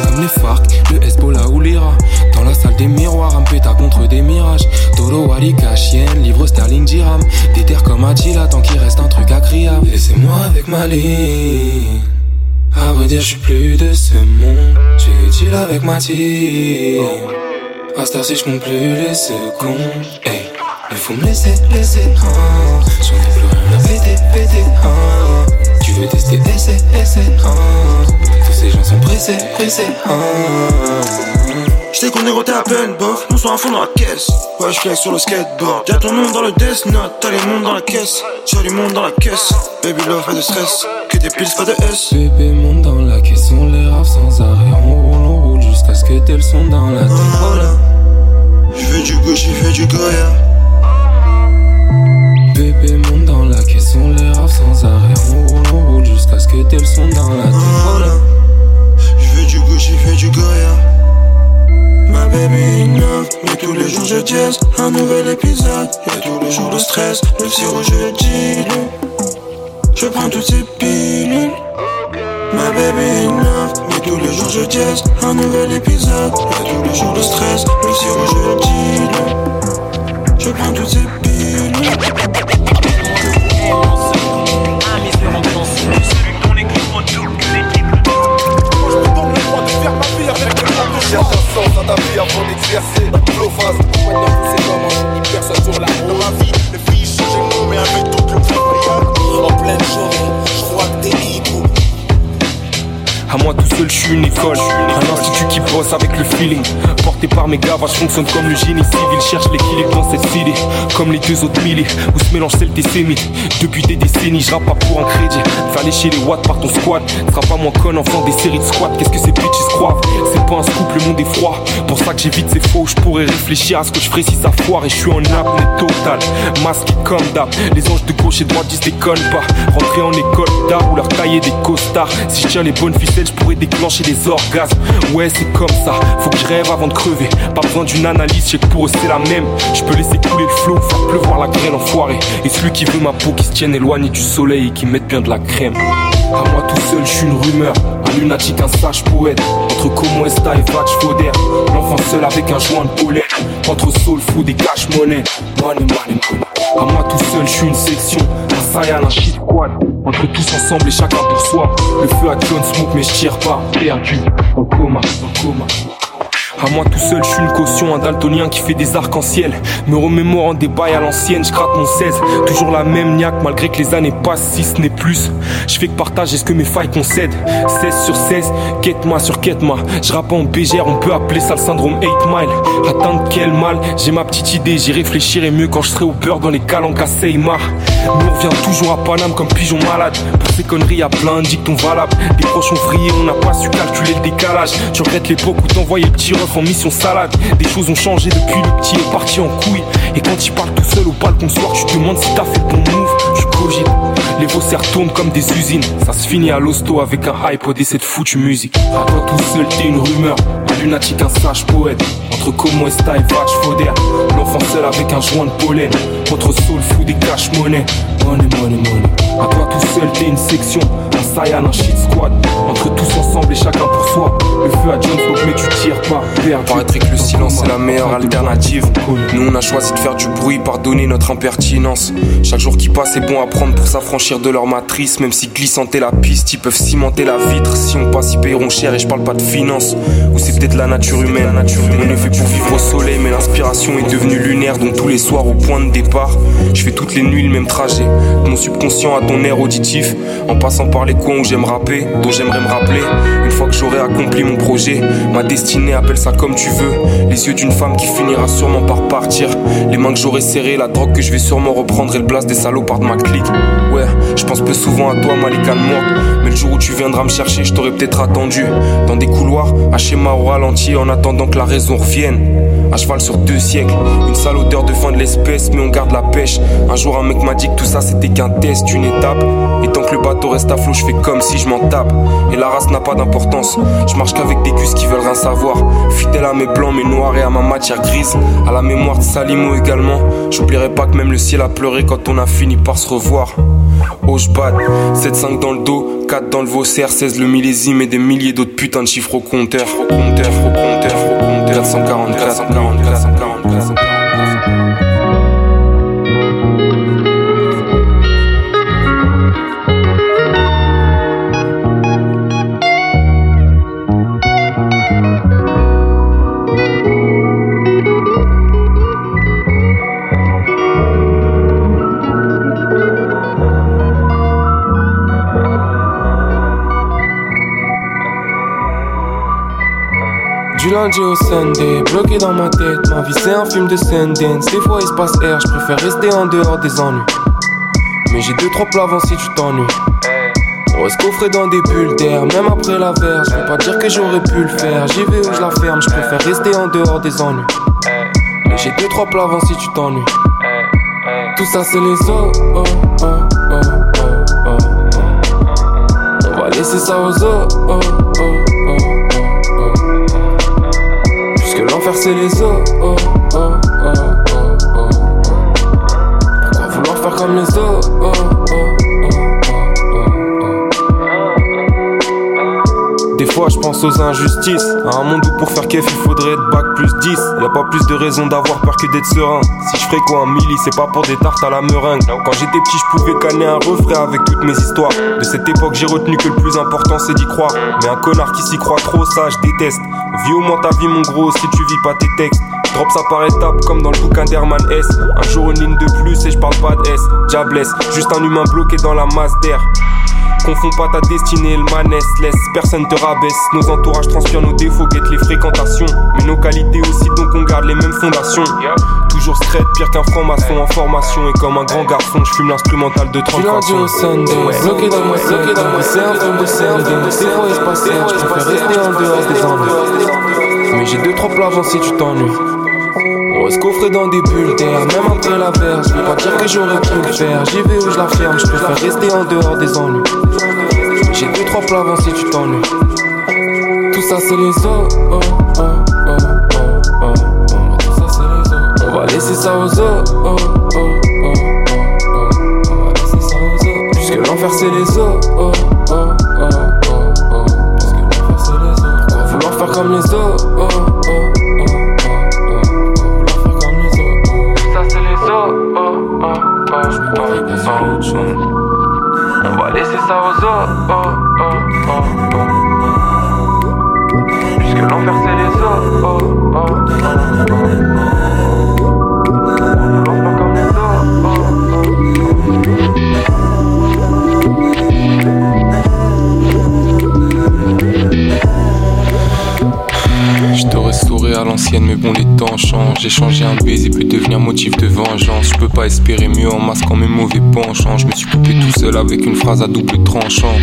Comme les FARC, le Hezbollah ou l'Ira. Dans la salle des miroirs, un pétard contre des mirages. Toro, Walika, chienne, livre sterling, dirham. Des comme Attila, tant qu'il reste un truc à crier. Laissez-moi avec ma ligne. À vrai dire, je suis plus de ce monde. J'ai utile avec ma team. À cette heure-ci, je compte plus les secondes. Hey, il faut me laisser, laisser. Hein. J'en ai péter, péter. Hein. Tu veux tester, essaie, essaie. Hein. Tous ces gens sont pressés, pressés. Hein.
J't'ai qu'on est à peine, bof, nous sommes à fond dans la caisse. Ouais, j'flex sur le skateboard. Y'a ton nom dans le Death Note, t'as les mondes dans la caisse. J'ai du monde dans la caisse. Baby love, pas de stress. Que des piles, pas de S.
Bébé monte dans la caisse, on les rave sans arrêt. On roule, on roule jusqu'à ce que t'aies le son dans la tête.
Voilà. J'fais du gauche, j'fais du Goya.
Bébé monte dans la caisse, on les rave sans arrêt. On roule, on roule jusqu'à ce que t'aies le son dans la tête.
Voilà. J'fais du gauche, j'fais du Goya. Ma baby innove, mais tous les jours je jazz Un nouvel épisode, y'a tous les jours le stress. Le sirop je dilue Je prends toutes ces pilules. Ma baby innove, mais tous les jours je jazz Un nouvel épisode, y'a tous les jours le stress. Le sirop je dilue Je prends toutes ces pilules
sens à ta vie avant d'exercer Flow phase, compagnon, c'est comment Personne sur la route Dans ma vie, les filles changent les mots Mais avec tout le temps En pleine journée, je crois que t'es hibou
À moi tout seul, je suis une école. Un institut qui bosse avec le feeling. Porté par mes gars, fonctionne comme le génie civil. Cherche l'équilibre dans cette cité. Comme les deux autres milliers, où se mélange celle des sémites. Depuis des décennies, je pas pour un crédit. Faire lécher les watts par ton squat. Sera pas moins con enfant des séries de squats. Qu'est-ce que ces bitches C'est pas un scoop, le monde est froid. Pour ça que j'évite ces faux. Je pourrais réfléchir à ce que je ferais si ça foire. Et je suis en apnée totale. Masqué comme d'hab. Les anges de gauche et de droite disent déconne pas. Rentrer en école d'art ou leur tailler des costards. Si je tiens les bonnes ficelles, je pourrais déclencher des orgasmes. Ouais, c'est comme ça. Faut que je rêve avant de crever. Pas besoin d'une analyse, je que pour eux c'est la même. Je peux laisser couler le flot, faire pleuvoir la graine enfoirée. Et celui qui veut ma peau qui se tienne éloigné du soleil et qui mette bien de la crème. À moi tout seul, je suis une rumeur. Un lunatique, un sage poète. Entre Como Esta et Vatch Foder. L'enfant seul avec un joint de pollen. Entre soul food et cash money. Money, money, money. À moi tout seul, je suis une section. Un Saiyan, un shit squad. Entre tous ensemble et chacun pour soi. Le feu à John Smoke, mais je tire pas. Perdu, en coma, en coma. À moi tout seul, je suis une caution, un daltonien qui fait des arcs-en-ciel. Me remémorant des bails à l'ancienne, je gratte mon 16. Toujours la même niaque, malgré que les années passent, si ce n'est plus. Je fais que partager ce que mes failles concèdent. 16 sur 16, quête-moi sur quête-moi. Je rappe en BGR, on peut appeler ça le syndrome 8 mile. Atteindre quel mal, j'ai ma petite idée, j'y réfléchirai mieux quand je serai au beurre dans les calanques à Seymar. Mais on revient toujours à Paname comme pigeon malade. Pour ces conneries, y'a plein de dictons. Des proches ont vrillé, on n'a pas su calculer le décalage. Tu regrettes l'époque où t'envoyais le petit en mission salade. Des choses ont changé depuis le petit est parti en couille. Et quand il parle tout seul au balcon soir, tu te demandes si t'as fait bon move. Tu cogites. Les faussaires tournent comme des usines. Ça se finit à l'hosto avec un iPod et cette foutue musique. À toi tout seul, t'es une rumeur. Un lunatique, un sage poète. Entre Como Esta et Vatch Foder. L'enfant seul avec un joint de pollen. Entre soul food et cash money. Money, money, money. À toi tout seul, t'es une section. Un Saiyan, un shit squad. Entre tous ensemble et chacun pour soi. Le feu à John Smoke, mais tu tires pas.
Paraîtrait que le silence est la meilleure alternative. Nous, on a choisi de faire du bruit, pardonner notre impertinence. Chaque jour qui passe est bon à prendre pour s'affranchir de leur matrice. Même si glissanter la piste, ils peuvent cimenter la vitre. Si on passe, ils paieront cher et je parle pas de finance. Ou c'est peut-être la nature humaine. La nature humaine. On est fait pour vivre au soleil, mais l'inspiration est devenue lunaire. Donc tous les soirs au point de départ, je fais toutes les nuits le même trajet. De mon subconscient à ton air auditif. En passant par les coins où j'aime rapper, dont j'aimerais me rappeler. Une fois que j'aurai accompli mon projet, ma destinée, appelle ça comme tu veux. Les yeux d'une femme qui finira sûrement par partir. Les mains que j'aurai serrées, la drogue que je vais sûrement reprendre et le blast des salopards de ma clique. Ouais, je pense peu souvent à toi, Malika morte. Mais le jour où tu viendras me chercher, je t'aurais peut-être attendu. Dans des couloirs, à schéma au ralenti, en attendant que la raison revienne.
À cheval sur deux siècles. Une sale odeur de fin de l'espèce, mais on garde la pêche. Un jour, un mec m'a dit que tout ça c'était qu'un test, une étape. Et tant que le bateau reste à flot, je fais comme si je m'en tape. Et la race n'a pas d'importance. Je marche qu'avec des gus qui veulent rien savoir. Fidèle à mes blancs, mes noirs et à ma matière grise. À la mémoire de Salimo également. J'oublierai pas que même le ciel a pleuré quand on a fini par se revoir. Oh, je 7-5 dans le dos, 4 dans le Vaussaire, 16 le millésime et des milliers d'autres putains de chiffres au compteur. Au compteur, au compteur, au compteur. 444, 444, 444.
Lundi au Sunday, bloqué dans ma tête, ma vie c'est un film de Sundance. Des fois il se passe air, je préfère rester en dehors des ennuis. Mais j'ai deux trois plats avant si tu t'ennuies. On reste coffré dans des bulles d'air, même après la verre. Je vais pas dire que j'aurais pu le faire. J'y vais où je la ferme, je préfère rester en dehors des ennuis. Mais j'ai deux trois plats avant si tu t'ennuies. Tout ça c'est les os. Oh, oh, oh. On va laisser ça aux os. Oh, oh. C'est les os. Oh, oh, oh, oh, Pourquoi vouloir faire comme les os Des fois je pense aux injustices. À un monde où pour faire kef il faudrait être bac plus 10 Y a pas plus de raison d'avoir peur que d'être serein. Si je ferais quoi un milli c'est pas pour des tartes à la meringue. Quand j'étais petit je pouvais canner un refrain avec toutes mes histoires. De cette époque j'ai retenu que le plus important c'est d'y croire. Mais un connard qui s'y croit trop ça je déteste Vis au moins ta vie mon gros si tu vis pas tes textes Drop ça par étapes comme dans le bouquin d'Herman S Un jour une ligne de plus et je parle pas de S Diablesse, juste un humain bloqué dans la masse d'air Confonds pas ta destinée, le manesse, laisse personne te rabaisse. Nos entourages transpirent nos défauts, guettent les fréquentations. Mais nos qualités aussi, donc on garde les mêmes fondations. Toujours straight, pire qu'un franc-maçon en formation. Et comme un grand garçon, je fume l'instrumental de 30 façons. au Sunday, bloqué dans bloqué dans c'est un film de de c'est fois espaciel. Je préfère rester en dehors des ennuis. Mais j'ai deux trois avant si tu t'ennuies. On reste coffré dans des bulles d'air, même après la verre. Je veux pas dire que j'aurais pu le faire. J'y vais où je la ferme, je préfère rester en dehors des ennuis. J'ai deux trois plats avant si tu t'ennuies. Tout ça c'est les os. Va laisser ça aux os. Oh, oh, oh, oh, oh. On va laisser ça aux os. Puisque l'enfer c'est les. Oh, oh, oh, oh, oh. Puisque l'enfer c'est les os. Pourquoi vouloir faire comme les? Oh, oh. On va laisser ça aux autres. Puisque l'enfer c'est les autres.
L'ancienne, mais bon, les temps changent. J'ai changé un baiser peut devenir motif de vengeance. Je peux pas espérer mieux en masquant mes mauvais penchants. Je me suis coupé tout seul avec une phrase à double tranchant.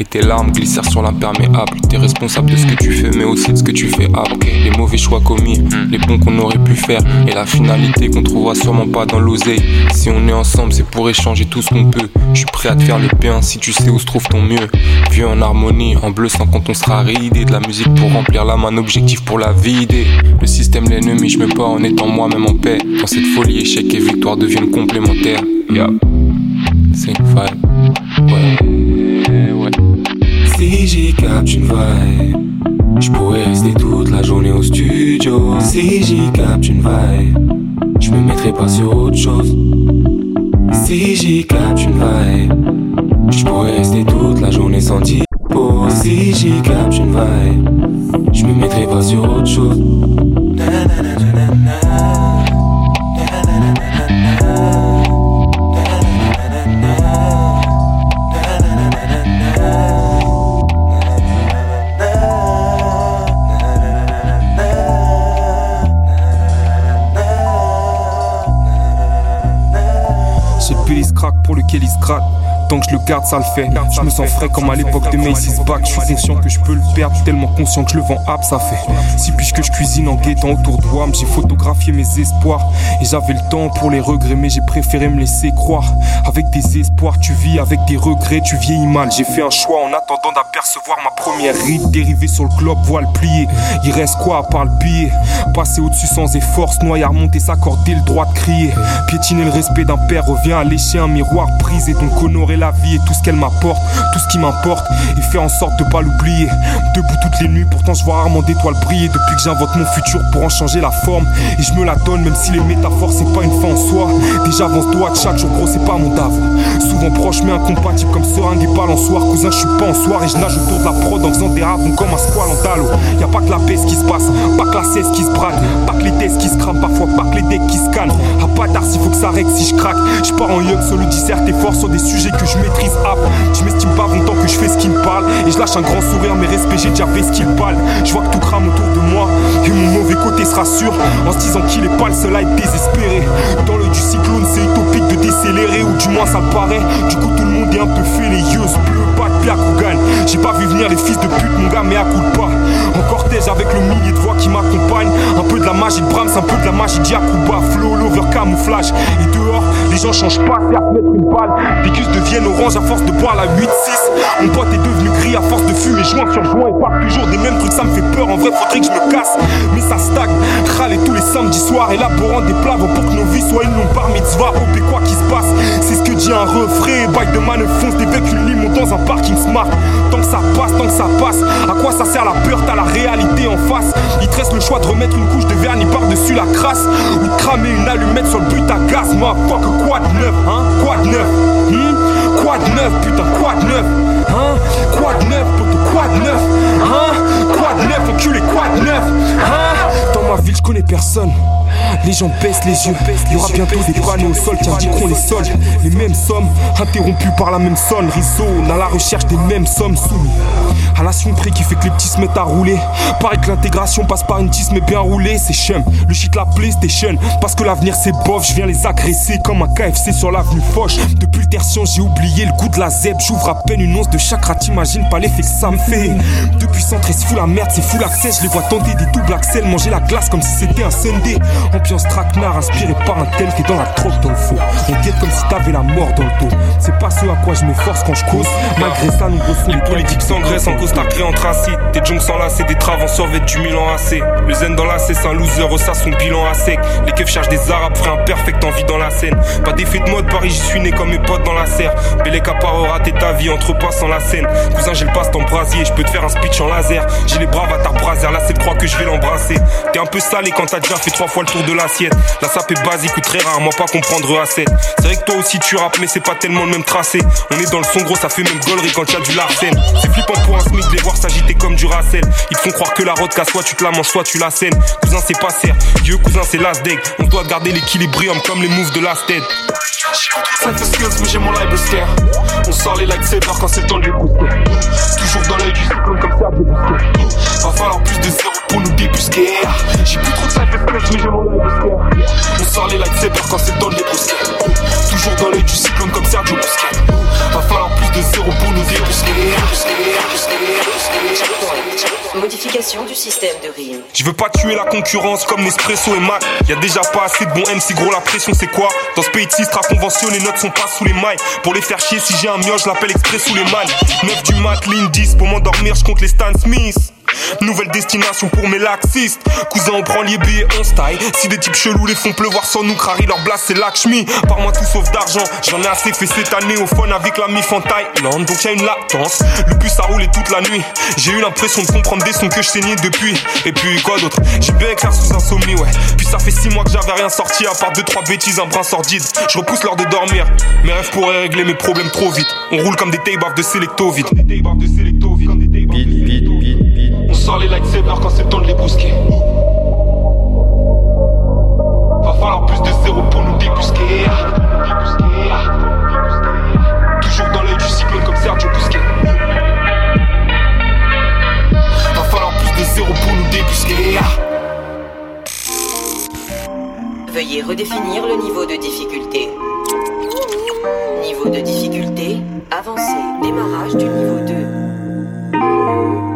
Et tes larmes glissèrent sur l'imperméable. T'es responsable de ce que tu fais, mais aussi de ce que tu fais après. Les mauvais choix commis, les bons qu'on aurait pu faire. Et la finalité qu'on trouvera sûrement pas dans l'oseille. Si on est ensemble, c'est pour échanger tout ce qu'on peut. Je suis prêt à te faire le bien si tu sais où se trouve ton mieux. Vieux en harmonie, en bleu sans quand on sera ridé. De la musique pour remplir la main, objectif pour la vider. Le système, l'ennemi, je me bats en étant moi-même en paix. Dans cette folie, échec et victoire deviennent complémentaires.
Je pourrais rester toute la journée au studio. Si j'y capte une vibe, je me mettrai pas sur autre chose. Si j'y capte une vibe, je pourrais rester toute la journée sans dire.
Garde, ça le fait. Je me sens frais comme à l'époque de Macy's Back. Je suis conscient que je peux le perdre, tellement conscient que je le vends hop, ça fait. Si puis que je cuisine en guettant autour de WAM, j'ai photographié mes espoirs. Et j'avais le temps pour les regrets, mais j'ai préféré me laisser croire. Avec des espoirs, tu vis, avec des regrets, tu vieillis mal. J'ai fait un choix en attendant d'apercevoir ma première ride dérivée sur le globe, voile plié. Il reste quoi à part le billet? Passer au-dessus sans effort, se noyer, remonter, s'accorder le droit de crier. Piétiner le respect d'un père revient à lécher un miroir brisé, donc honorer la vie tout ce qu'elle m'apporte, tout ce qui m'importe, et faire en sorte de pas l'oublier. Debout toutes les nuits, pourtant je vois rarement d'étoiles briller depuis que j'invente mon futur pour en changer la forme. Et je me la donne, même si les métaphores c'est pas une fin en soi. Déjà avance-toi, chaque jour gros, c'est pas mon dave. Souvent proche mais incompatible comme seringue et balançoire. Cousin, je suis pas en soir et je nage autour de la prod en faisant des ravons comme un squal en dalo. Y a pas que la baisse qui se passe, pas que la cesse qui se braque, pas que les tests qui se crament, parfois pas que les decks qui se cannent. À pas tard s'il faut que ça règle si je craque. Je pars en yug solo disserte et fort sur des sujets que je maîtrise hop. Je m'estime pas bon tant que je fais ce qui me parle. Et je lâche un grand sourire, mais respect, j'ai déjà fait ce qu'il parle. Je vois que tout crame autour de moi. Et mon mauvais côté sera sûr en se disant qu'il est pas le seul à être désespéré. Dans le du cyclone, c'est utopique de décélérer, ou du moins ça paraît. Du coup, tout le monde est un peu fait les yeux bleus, pas de gagne. J'ai pas vu venir les fils de pute, mon gars, mais à coup de pas. En cortège avec le millier de voix qui m'accompagne. Un peu de la magie de Brahms, un peu de la magie d'Yakuba. Flow, l'over camouflage. Et dehors, les gens changent pas, certes mettre une balle. Picus deviennent orange à force de boire la 8-6. Mon pote est devenu gris à force de fumer joint sur joint et parle toujours des mêmes trucs, ça me fait peur. En vrai, faudrait que je me casse, mais ça stagne. Râler tous les samedis soirs, élaborant des plats pour que nos vies soient une longue bar mitzvah. Mais quoi qui se passe, c'est ce que dit un refrain. Bike de manœuvre fonce des véhicules limo dans un parking smart. Tant que ça passe, tant que ça passe, à quoi ça sert la peur? T'as la réalité en face. Il te reste le choix de remettre une couche de vernis par-dessus la crasse ou de cramer une allumette sur le but à gaz. Moi, fuck, quoi de neuf, hein? Quoi de neuf? Hmm? Quoi de neuf, putain, quoi de neuf? Hein? Quoi de neuf, poteau, quoi de neuf? Hein? Quoi de neuf, enculé, quoi de neuf? Hein? Dans ma ville, je connais personne. Les gens baissent les yeux. Il y aura bientôt des panneaux au sol qui indiqueront les soldes. Les mêmes sommes, interrompues par la même sonne. Rissonne à la recherche des mêmes sommes soumis. À la prix qui fait que les petits se mettent à rouler. Pareil que l'intégration passe par une 10 mais bien roulée. C'est chum, le shit la PlayStation. Parce que l'avenir c'est bof, je viens les agresser comme un KFC sur l'avenue Foch. Depuis le tertian, j'ai oublié le goût de la zeb. J'ouvre à peine une once de chakra, t'imagines pas l'effet que ça me fait. Depuis centre, c'est fou la merde, c'est fou l'accès. Je les vois tenter des doubles axels, manger la glace comme si c'était un Sunday. Ambiance traquenard inspiré par un tel qui est dans la troque dans le faux. On guette comme si t'avais la mort dans le dos. C'est pas ce à quoi je m'efforce quand je cause. Malgré ça, nous grossons
Les politiques s'engraissent en cause crée en tracite. Tes joncs s'enlacent des traves en survêt du Milan AC. Le zen dans la c'est un loser, ça son bilan à sec. Les keufs cherchent des arabes, frais imperfect en vie dans la scène. Pas d'effet de mode, Paris, j'y suis né comme mes potes dans la serre. Bélé caparo, raté ta vie, entre pas sans la scène. Cousin, j'ai le passe en brasier, je peux te faire un speech en laser. J'ai les bras à ta braser, là c'est de croire que je vais l'embrasser. T'es un peu salé quand t'as déjà fait trois fois le tour de l'assiette. La sape est basique ou très rare, moi pas comprendre assez. C'est vrai que toi aussi tu rappes, mais c'est pas tellement le même tracé. On est dans le son gros, ça fait même gollerie quand y'a du larcène. C'est flippant pour un smith de les voir s'agiter comme du racel. Ils te font croire que la qu'à soit tu te la manges, soit tu la scènes. Cousin, c'est pas serre. Dieu, cousin, c'est l'as. On doit garder l'équilibrium comme les moves de last dead.
Fait skills, mais j'ai mon live scare. On sort les lightsabers quand c'est le temps du Toujours dans l'œil du cyclone comme ça, de. Va falloir plus de zéro pour nous débusquer. J'ai plus trop de ça skills, mais j'ai mon live scare. On sort les lightsabers quand c'est le temps de. Toujours dans l'œil du cyclone comme Sergio Busquets. Va falloir plus de zéro pour nous débusquer.
Modification du système de rime.
Je veux pas tuer la concurrence comme Nespresso et Mac. Y a déjà pas assez de bons MC gros, la pression c'est quoi? Dans ce pays de Sistra convention, les notes sont pas sous les mailles. Pour les faire chier, si j'ai un mioche, je l'appelle express sous les mailles. 9 du mat, ligne 10. Pour m'endormir, je compte les Stan Smith. Nouvelle destination pour mes laxistes. Cousin, on prend les billets, on style. Si des types chelous les font pleuvoir sans nous, crari leur blast, c'est Lakshmi. Par moi tout sauf d'argent. J'en ai assez fait cette année au fun avec la mif en Thaïlande. Donc y'a une latence. Le bus a roulé toute la nuit. J'ai eu l'impression de comprendre des sons que je saignais depuis. Et puis quoi d'autre? J'ai bien éclair sous insomnie, ouais. Puis ça fait 6 mois que j'avais rien sorti à part 2-3 bêtises, un brin sordide. Je repousse l'heure de dormir. Mes rêves pourraient régler mes problèmes trop vite. On roule comme des tables de sélecto vite.
On sort les lightsabers quand c'est temps de les brusquer. Va falloir plus de zéro pour nous débusquer. Toujours dans l'œil du cyclone comme Sergio Busquets. Va falloir plus de zéro pour nous débusquer.
Veuillez redéfinir le niveau de difficulté. Niveau de difficulté
avancer. Démarrage du niveau 2.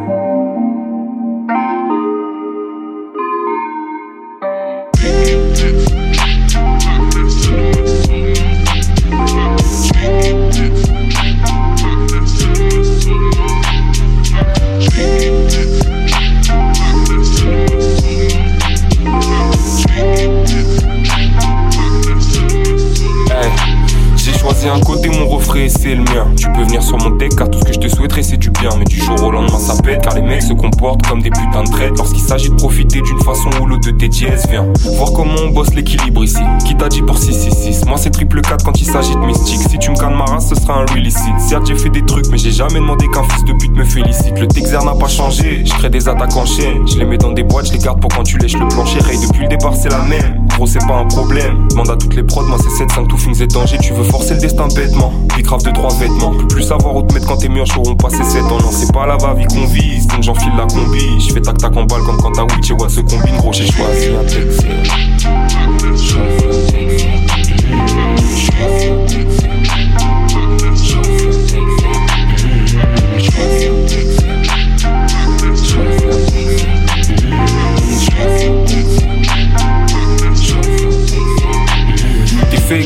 Un côté, mon refrain, c'est le mien. Tu peux venir sur mon deck car tout ce que je te souhaiterais c'est du bien. Mais du jour au lendemain ça pète car les mecs se comportent comme des putains de traite lorsqu'il s'agit de profiter d'une façon ou l'autre de tes dièses. Viens voir comment on bosse l'équilibre ici. Qui t'a dit pour 666 Moi c'est triple 4 quand il s'agit de mystique. Si tu me calmes ma race, ce sera un real Certes, j'ai fait des trucs, mais j'ai jamais demandé qu'un fils de pute me félicite. Le Texer n'a pas changé, je crée des attaques en chaîne. Je les mets dans des boîtes, je les garde pour quand tu lèches le plancher. Ray, depuis le départ, c'est la même. Gros, c'est pas un problème. Demande à toutes les prods, moi c'est 7, 5 tout et danger. Tu veux forcer le destin bêtement. Grave de trois vêtements. Plus, plus savoir où te mettre quand tes murs auront passé 7 ans. Non, c'est pas la va-vie qu'on vise. Donc j'enfile la combi. Je fais tac tac en balle comme quand ta witch et se combine. Gros, j'ai choisi un Texer.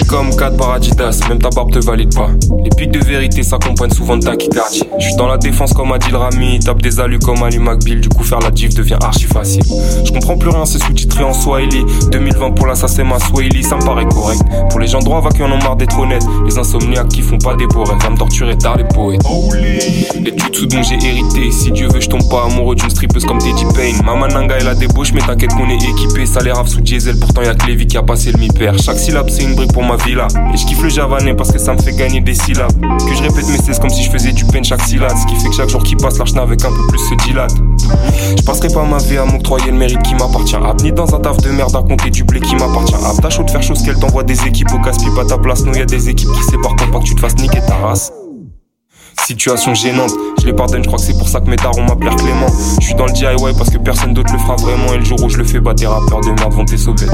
Comme 4 paradidas, même ta barbe te valide pas. Les pics de vérité s'accompagnent souvent de tachycardie. Je suis dans la défense comme Adil Rami, tape des alus comme Ali McBeal, du coup faire la div devient archi facile. Je comprends plus rien, c'est sous-titré en Swahili. 2020 pour l'assassin ma Swahili, ça me paraît correct. Pour les gens droits, va qui en ont marre d'être honnêtes. Les insomniaques qui font pas des beaux rêves, va me torturer tard les poètes. Les tutus dont j'ai hérité, si Dieu veut, je tombe pas amoureux d'une strippeuse comme Teddy Payne. Mama Nanga elle a débauche, mais t'inquiète qu'on est équipé. Ça les rave sous diesel, pourtant y'a que Lévi qui a passé le mi-père. Chaque syllabe c'est une brique ma villa. Et je kiffe le javanais parce que ça me fait gagner des syllabes. Que je répète mes 16 comme si je faisais du pen chaque syllabe. Ce qui fait que chaque jour qui passe, l'arche avec un peu plus se dilate. Je passerai pas ma vie à m'octroyer le mérite qui m'appartient. Ab ni dans un taf de merde à compter du blé qui m'appartient. Ab t'as chaud de faire chose qu'elle t'envoie des équipes au casse-pipe à ta place. Nous y a des équipes qui séparent pas que tu te fasses niquer ta race. Situation gênante, je les pardonne, je crois que c'est pour ça que mes darons m'appellent Clément. Je suis dans le DIY parce que personne d'autre le fera vraiment. Et le jour où je le fais, bah tes rappeurs de merde vont tes sauvettes.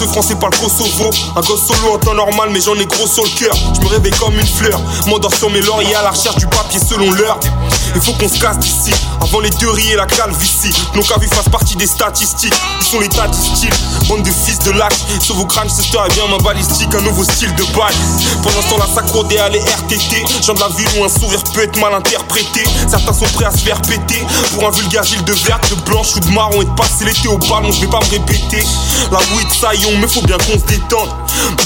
La ce français parle Kosovo. Un gosse solo en temps normal, mais j'en ai gros sur le cœur. Je me réveille comme une fleur. M'endors sur mes lauriers à la recherche du papier selon l'heure. Il faut qu'on se casse d'ici. Avant les théories et la calvitie. Nos cas fassent partie des statistiques. Ils sont l'état du style. Bande de fils de lâche. Sur vos crânes, sister, et bien ma balistique. Un nouveau style de balle. Pendant ce temps-là, ça court des allées RTT. Gens de la ville où un sourire peut être mal interprété. Certains sont prêts à se faire péter. Pour un vulgaire de verte, de blanche ou de marron. Et de passer l'été au ballon, je vais pas me répéter. La weed, ça y mais faut bien qu'on se détende.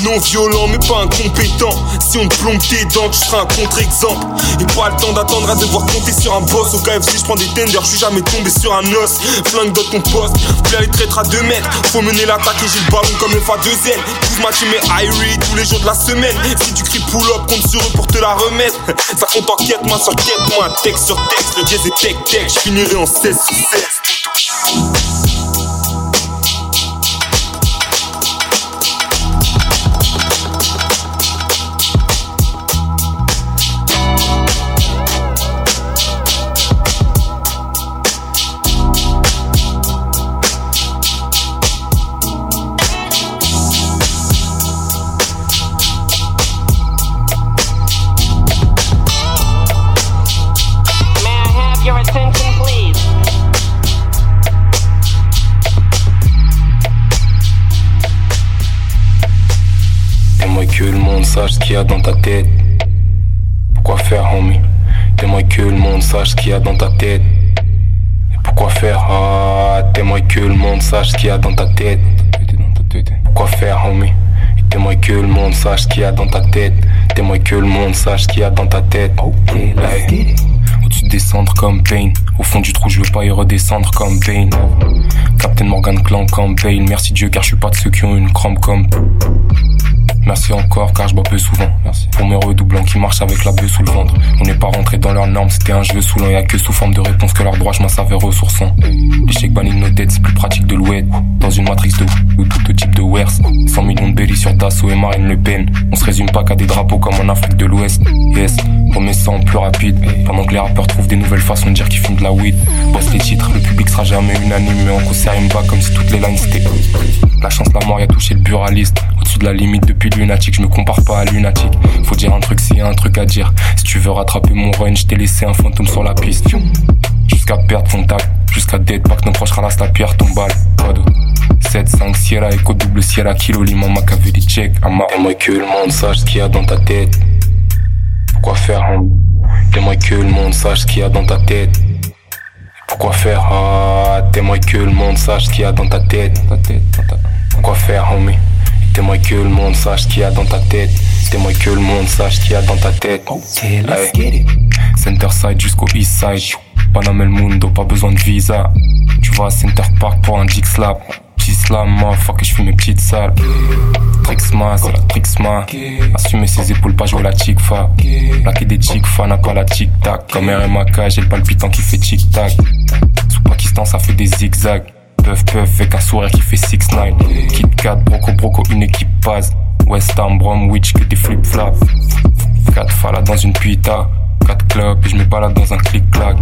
Non violent, mais pas incompétent. Si on te plombe tes dents, tu seras un contre-exemple. Et pas le temps d'attendre à devoir compter sur un boss. Au KFC, je prends des tenders, je suis jamais tombé sur un os. Flingue dans ton poste, puis les traître à 2 mètres. Faut mener l'attaque et j'ai le ballon comme le FA2L. Trouve ma team et Irie tous les jours de la semaine. Si tu cries pull up, compte sur eux pour te la remettre. (laughs) Ça compte en quête, moi sur quête, moi. Texte sur texte, le dièse est tech tech. Je finirai en 16 sur 16. Le monde sache ce qu'il y a dans ta tête. Pourquoi faire, homie? T'aimerais que le monde sache ce qu'il y a dans ta tête. Et Pourquoi faire? Ah, t'aimerais que le monde sache ce qu'il y a dans ta tête. Pourquoi faire, homie? T'aimerais que le monde sache ce qu'il y a dans ta tête. T'aimerais que le monde sache ce qu'il y a dans ta tête. Hey. Au-dessus descendre comme Pain. Au fond du trou, je veux pas y redescendre comme Bane. Captain Morgan Clan comme Bane. Merci Dieu car je suis pas de ceux qui ont une crampe comme. Merci encore car je bois peu souvent. Merci. Pour mes redoublants qui marchent avec la bœuf sous le ventre. On n'est pas rentré dans leurs normes, c'était un jeu saoulant. Y'a que sous forme de réponse que leur droit, je m'en savais ressourçant. L'échec banni nos têtes, c'est plus pratique de louer. Dans une matrice de ou tout type de wers. 100 millions de berries sur Dassault et Marine Le Pen. On se résume pas qu'à des drapeaux comme en Afrique de l'Ouest. Yes, remets ça en plus rapide. Pendant que les rappeurs trouvent des nouvelles façons de dire qu'ils filment de la weed. Bosse les titres, le public sera jamais unanime. Mais on concert une bague comme si toutes les lines c'était. La chance, la mort y a touché le buraliste. Au-dessus de la limite depuis lunatique, je me compare pas à lunatique. Faut dire un truc s'il y a un truc à dire. Si tu veux rattraper mon run, je t'ai laissé un fantôme sur la piste. Jusqu'à perdre contact, jusqu'à dead pack, nos proches ralassent la pierre, ton balle. Quoi de 7, 5, Sierra, Echo, double Sierra, Kilo, Lima, Machiavelli, check, Amar. Que le monde sache ce qu'il y a dans ta tête. Pourquoi faire, homie T'aimerais que le monde sache ce qu'il y a dans ta tête. Pourquoi faire Ah, t'aimerais que le monde sache ce qu'il y a dans ta tête. Pourquoi faire, homie T'aimerais que le monde sache ce qu'il y a dans ta tête. T'aimerais que le monde sache ce qu'il y a dans ta tête. Hey. Center side jusqu'au east side. Panama el mundo, pas besoin de visa. Tu vas à Center Park pour un jig slap. Petit slam, motherfucker, je fais mes petites salles. Trixma, c'est la Trixma. Assumer ses épaules, pas jouer la tic-fa. Plaquer des tic-fa, n'a pas la tic-tac. Comme RMAK, j'ai le palpitant qui fait tic-tac. Sous Pakistan, ça fait des zigzags. Puff puff avec un sourire qui fait 6-9. Kit Kat, broco broco, une équipe passe. West Ham, Bromwich, que des flip-flops. 4 falas dans une pita. 4 clubs et je pas là dans un clic-clac.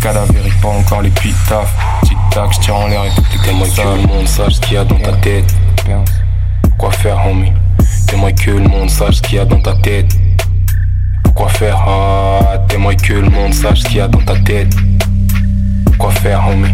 Cadavérique, pas encore les pitaf. Tic-tac, je tire en l'air et tout est T'aimerais que le monde sache ce qu'il y a dans ta tête. Pourquoi faire, homie? T'aimerais que le monde sache ce qu'il y a dans ta tête. Pourquoi faire Ah, t'aimerais que le monde sache ce qu'il y a dans ta tête. Pourquoi faire, homie?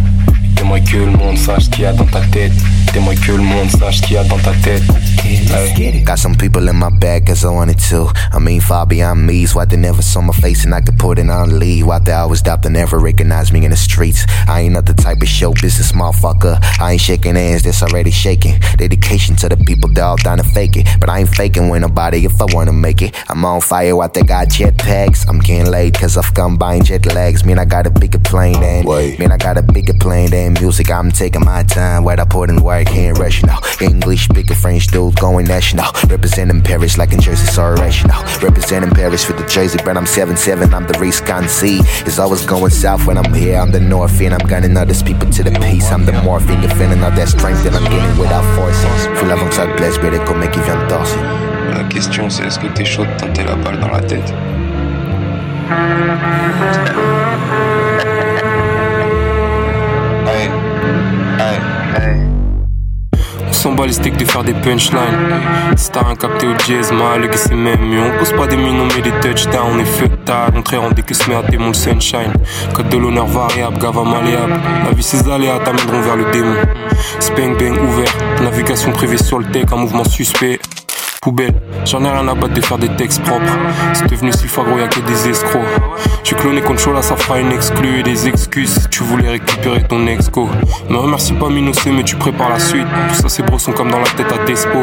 T'aimerais que le monde sache ce qu'il y a dans ta tête. T'aimerais que le monde sache ce qu'il y a dans ta tête. Hey.
Got some people in my bag cause I wanted to. I mean, far beyond me. So why they never saw my face and I could put it on leave. Why they always doubt they never recognize me in the streets. I ain't not the type of show business motherfucker. I ain't shaking hands, that's already shaking. Dedication to the people that all down to fake it. But I ain't faking with nobody if I wanna make it. I'm on fire, what they got jetpacks. I'm getting late cause I've combined jet lags. Mean I got a bigger plane than. Mean I got a bigger plane than music. I'm taking my time. What I put in work, ain't now. English speaking French dude going national. Representing Paris like in Jersey, so rational. Representing Paris for the Jersey, brand, I'm 7-7. I'm the can see. It's always going south when I'm here. I'm the north and I'm gunning others people to the peace. I'm the morphine. You're feeling all that strength that I'm getting without forces. Full que ça blesse, bébé, comme qui vient de.
La question c'est est-ce que t'es chaud de tenter la balle dans la tête s'en bat les steaks de faire des punchlines. Si t'as rien capté au jazz, mal, que c'est même mieux. On pose pas des mines, on met des touchdowns. On est feu tard, on en des que se merde, démon le sunshine. Code de l'honneur variable, gava malléable. La vie, ses aléas t'amèneront vers le démon. Spang bang ouvert, navigation privée sur le tech, un mouvement suspect. Poubelle, j'en ai rien à battre de faire des textes propres. C'est devenu si fois gros, y'a que des escrocs. J'suis cloné contre là, ça fera une exclue et des excuses tu voulais récupérer ton ex-co. Me remercie pas Minocé, mais tu prépares la suite. Tout ça, c'est brosson comme dans la tête à Despo.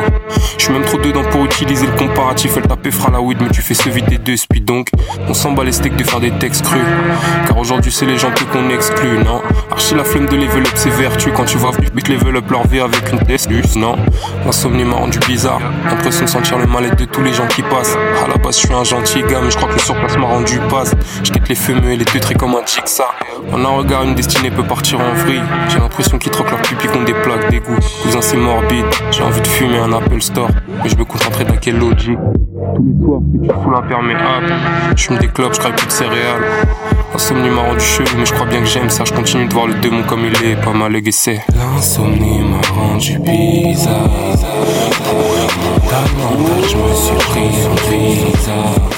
J'suis même trop dedans pour utiliser le comparatif. Elle taper fera la weed, mais tu fais se vider deux speed. Donc, on s'en bat les steaks de faire des textes crus. Car aujourd'hui, c'est les gens peu qu'on exclut, non? Archi la flemme de level up, c'est vertu. Quand tu vois vite level up leur vie avec une test, non? L'insomnie m'a rendu bizarre. L'impression sentir le mal-être de tous les gens qui passent. À la base, je suis un gentil gars, mais je crois que le surplace m'a rendu passe. Je quitte les fumeux et les teutrés comme un ça. En un regard, une destinée peut partir en vrille. J'ai l'impression qu'ils troquent leur pupille contre des plaques d'égout. Cousin, c'est morbide. J'ai envie de fumer un Apple Store, mais je me concentrer dans quel logic. Tous les soirs, petit sous l'imperméable? Je me des clopes, je plus de céréales. L'insomnie m'a rendu chelou, mais je crois bien que j'aime ça. Je continue de voir le démon comme il est, pas mal guessé. L'insomnie m'a rendu bizarre. Je me suis pris un visage.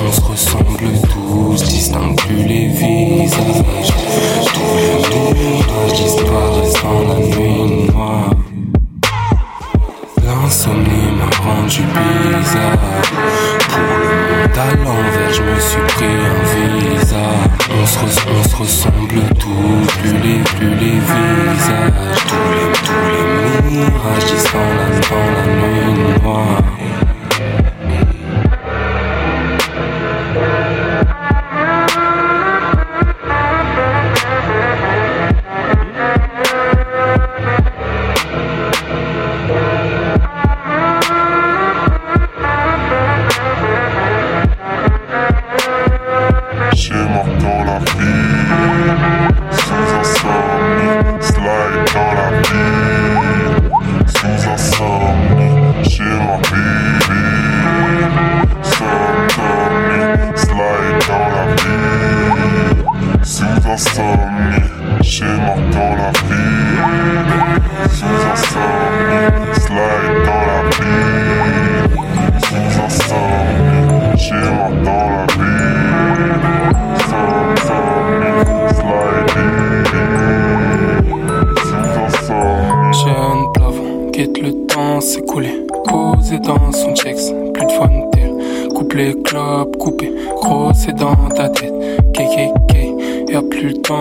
On se ressemble tous, distingue plus les visages. Tous les visages disparaissent dans la nuit noire. L'insomnie m'a rendu bizarre. Pour le monde à l'envers, je me suis pris un visa. On se, ressemble tous, plus les, plus les visages. Tous les, tous les mirages dans la, la nuit noire.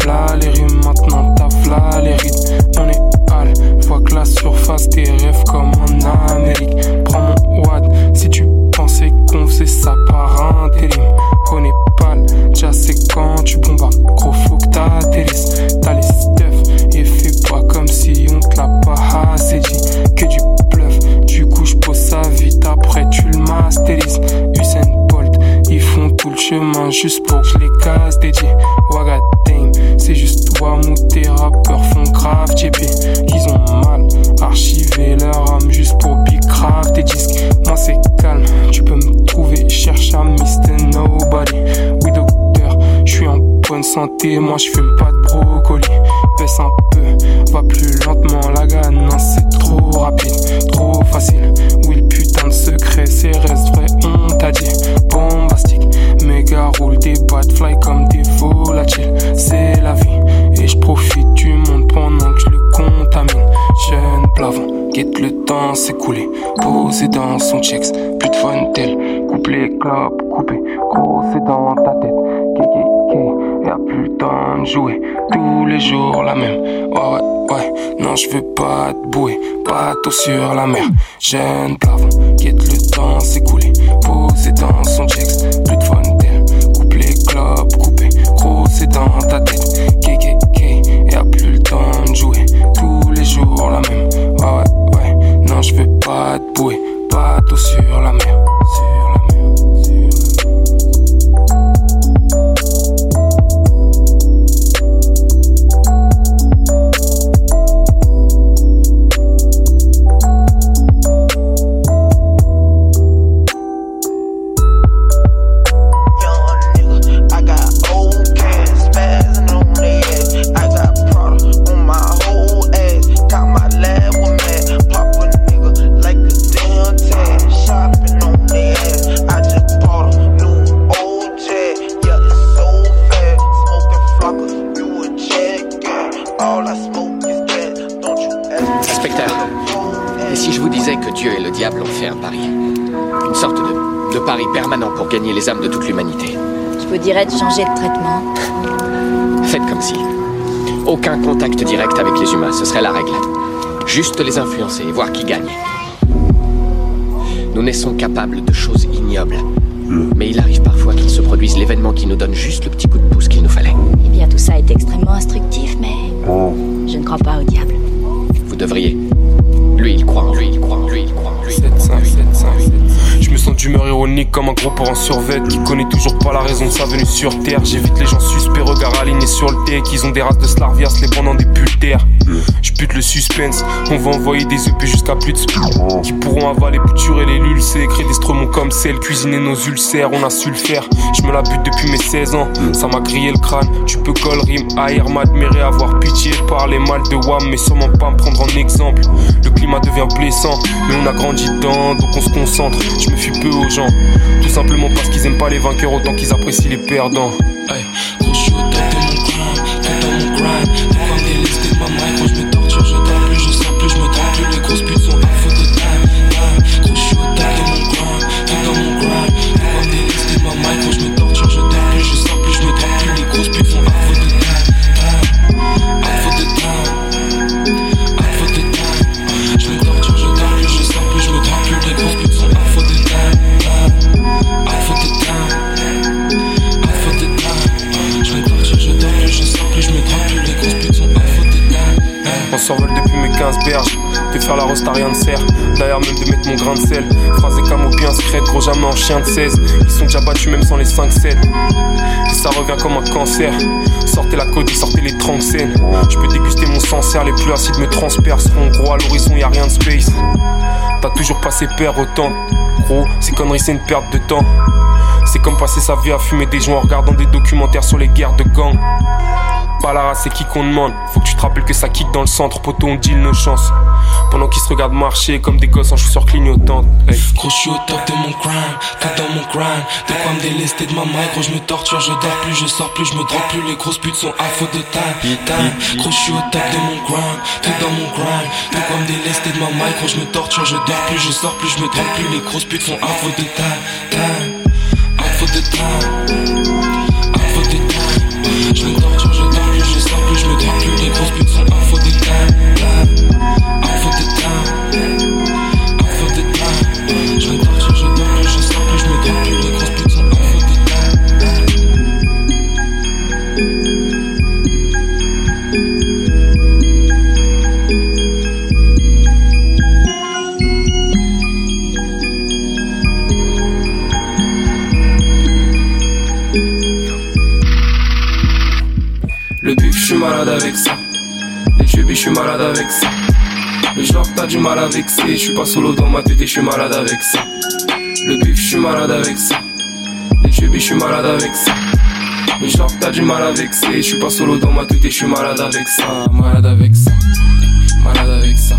Fla les maintenant t'as fla les rides. On est hal, vois que la surface tes rêves comme en Amérique. Prends mon wad si tu pensais qu'on faisait ça par intérim. On est pâle, déjà c'est quand tu bombardes. Gros faut que t'as tes t'as les stuff et fais pas comme si on te l'a pas dit. Que du sa vite après tu le masterises. Usain Bolt, ils font tout le chemin juste pour que je les casse dédié. Wagadame, c'est juste toi ou tes rappeurs font grave JP. Ils ont mal archivé leur âme juste pour big tes disques. Moi c'est calme, tu peux me trouver, cherche à Mr. Nobody. Oui docteur, je suis en bonne santé, moi je fume pas de brocoli. Baisse un peu, va plus lentement, la gagne, c'est trop rapide, trop facile secret, c'est reste vrai, on t'a dit bombastique. Méga roule des boîtes fly comme des volatiles. C'est la vie, et je profite du monde pendant que je le contamine. Jeune plafond, guette le temps s'écouler. Posé dans son checks, plus de fun tel. Couplet, clope, coupé, gros c'est dans ta tête. Kéké, y'a plus le temps de jouer. Tous les jours la même. Ouais, ouais, ouais, non, je veux pas te bouer. Bateau sur la mer, jeune plafond le temps s'écouler. Posé dans son checks, plus de fun tel. Coupe les clopes, coupé. Gros, c'est dans ta tête. KKK, et a plus le temps de jouer. Tous les jours la même. Ouais, ouais, ouais. Non, je veux pas te bouer. Bateau sur la mer.
Dirais de changer de traitement.
Faites comme si. Aucun contact direct avec les humains, ce serait la règle. Juste les influencer et voir qui gagne. Nous naissons capables de choses ignobles. Mais il arrive parfois qu'il se produise l'événement qui nous donne juste le petit coup de pouce qu'il nous fallait.
Eh bien, tout ça est extrêmement instructif, mais je ne crois pas au diable.
Vous devriez. Lui, il croit en lui, il croit en lui, il croit en lui.
D'humeur ironique
comme un gros pour en survêt qui connaît toujours pas la raison de sa venue sur terre. J'évite les gens suspects, regard alignés sur le tech. Ils ont des races de Slarvias, les pendant des pultères. Je pute le suspense, on va envoyer des EP jusqu'à plus de. Qui pourront avaler, puturer les lulcés, créer des stromons comme celle, cuisiner nos ulcères, on a su le faire. Je me la bute depuis mes 16 ans, ça m'a grillé le crâne. Tu peux call rime, air, m'admirer, avoir pitié, parler mal de WAM, mais sûrement pas me prendre en exemple. Le climat devient blessant, mais on a grandi dedans, donc on se concentre. Je me fie peu tout simplement parce qu'ils aiment pas les vainqueurs autant qu'ils apprécient les perdants.
De
faire la à rien ne sert. D'ailleurs, même de mettre mon grain de sel. Phrasé comme au bien secrète, gros jamais en chien de 16. Ils sont déjà battus même sans les 5-7. Et ça revient comme un cancer. Sortez la code et sortez les scènes. Je peux déguster mon sancerre, les plus acides me transperceront. Gros, à l'horizon, y a rien de space. T'as toujours passé père autant. Gros, ces conneries, c'est une perte de temps. C'est comme passer sa vie à fumer des joints en regardant des documentaires sur les guerres de gangs. Pas la race, c'est qui qu'on demande. Faut que tu te rappelles que ça kick dans le centre, poteau, on deal nos chances. Pendant qu'ils se regardent marcher comme des gosses en chaussures clignotantes. Hey.
Gros, je suis au top de mon grind, tout dans mon grind. De quoi me délester de ma mic, gros, je me torture, je dors plus, je sors plus, je me drogue plus. Les grosses putes sont à faute de time, time. Gros, je suis au top de mon grind, tout dans mon grind. De quoi me délester de ma mic, gros, je me torture, je dors plus, je sors plus, je me drogue plus. Les grosses putes sont à faute de time, time. À faute de time,
malade avec ça. Le genre, t'as du mal à vexer. Je suis pas solo dans ma tête et je suis malade avec ça. Le bif, je suis malade avec ça. Les chubis, je suis malade avec ça. Le genre, t'as du mal à vexer. Je suis pas solo dans ma tête et je suis malade avec ça. Malade avec ça. Malade avec ça.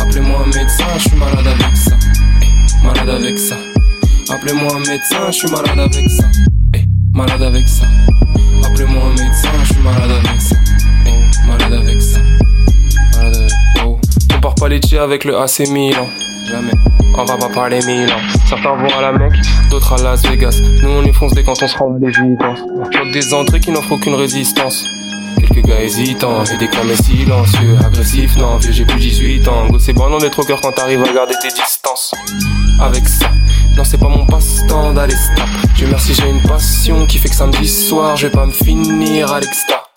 Appelez-moi un médecin, je suis malade avec ça. Malade avec ça. Appelez-moi un médecin, je suis malade avec ça. Malade avec ça. Appelez-moi un médecin, je suis malade avec ça. Oh, malade avec ça. Part pas les avec le AC Milan. Jamais. On va pas parler Milan. Certains vont à la Mecque, d'autres à Las Vegas. Nous on y fonce dès quand on se rend à l'évidence. Bloque des entrées qui n'offrent aucune résistance. Quelques gars hésitants, et des silencieux, agressifs, non, vieux j'ai plus 18 ans. Go, c'est bon, on est trop cœur quand t'arrives à garder tes distances. Avec ça, non, c'est pas mon passe-temps d'aller stop. Dieu merci, j'ai une passion qui fait que samedi soir, je vais pas me finir à l'exta.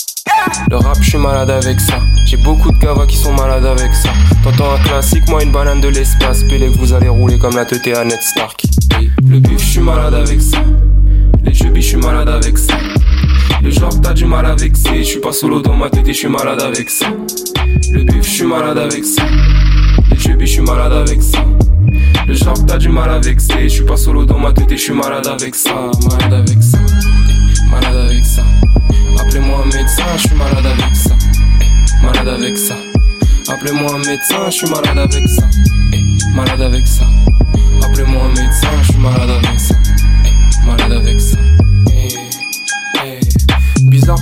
Le rap, je suis malade avec ça. J'ai beaucoup de gavas qui sont malades avec ça. T'entends un classique, moi une banane de l'espace. Que vous allez rouler comme la teuté à Ned Stark. Le bif, je suis malade avec ça. Les chubis, je suis malade avec ça. Le genre, t'as du mal à vexer. Je suis pas solo dans ma tête je suis malade avec ça. Le bif, je suis malade avec ça. Les chubis, je suis malade avec ça. Le genre, t'as du mal à vexer. Je pas solo dans ma tête je suis malade avec ça. Malade avec ça. Malade avec ça. Appelez-moi un médecin, je suis malade avec ça. Malade avec ça. Appelez-moi un médecin, je suis malade avec ça. Malade avec ça. Appelez-moi un médecin, je suis malade avec ça. Malade avec ça.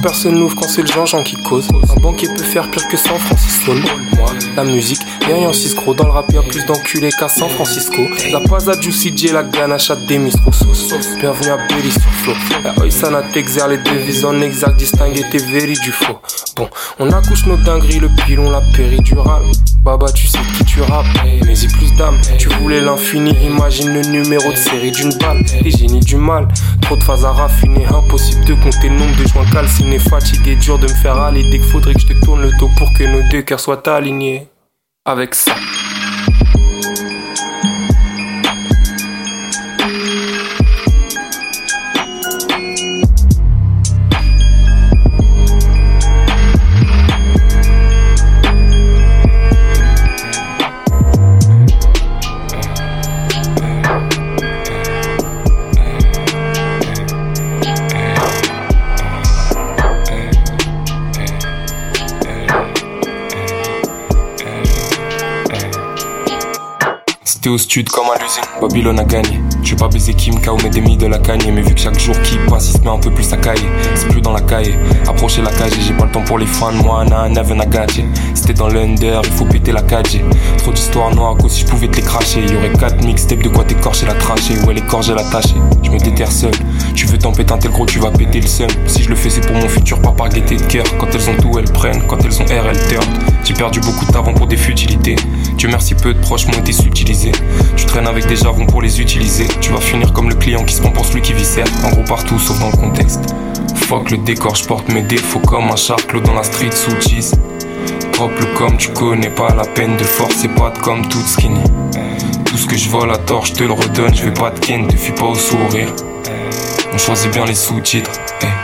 Personne n'ouvre quand c'est le Jean-Jean qui cause. Un banquier peut faire pire que San Francisco. La musique, rien en 6 gros. Dans le rap, y'a plus d'enculés qu'à San Francisco. La paz à Juicy J, la ganache à Demis Roussos. Bienvenue à Belly sur Flow. La Oisana t'exerce les devises en exact, distinguer tes véris du faux. Bon, on accouche nos dingueries, le pilon, la péridurale. Baba, tu sais qui tu rappes, mais y plus d'âme. Tu voulais l'infini, imagine le numéro de série d'une balle. Les génies du mal, trop de phases à raffiner. Impossible de compter le nombre de joints calcinés. Fatigué, dur de me faire aller. Dès qu'il faudrait que je te tourne le dos pour que nos deux cœurs soient alignés. Avec ça. C'était au stud comme à l'usine, Babylone a gagné. Je vais pas baiser Kim, K.O. mais des de la cagne. Mais vu que chaque jour qui passe, il se met un peu plus à caille. C'est plus dans la caille, approcher la cage j'ai pas le temps pour les fans. Moi, na, never na C'était dans l'under, il faut péter la cage. Trop d'histoires noires, que si je pouvais te les cracher. Y aurait 4 mixtapes de quoi t'écorcher la trachée. Ouais, corges, la tâche. Je me déterre seul. Tu veux t'en péter un tel gros, tu vas péter le seum. Si je le fais, c'est pour mon futur, pas par gaieté de cœur. Quand elles ont tout, elles prennent. Quand elles ont air, elles turn. J'ai perdu beaucoup de pour des futilités. Dieu merci, peu de proches m'ont été subtilisés. Tu traînes avec des javons pour les utiliser. Tu vas finir comme le client qui se prend pour celui qui viscère. En gros, partout sauf dans le contexte. Fuck le décor, je porte mes défauts comme un charclos dans la street sous cheese. Drop le com, tu connais pas la peine de force et pas de comme toute skinny. Tout ce que je vole à tort, je te le redonne, je vais pas te ken, te fuis pas au sourire. On choisit bien les sous-titres. Eh.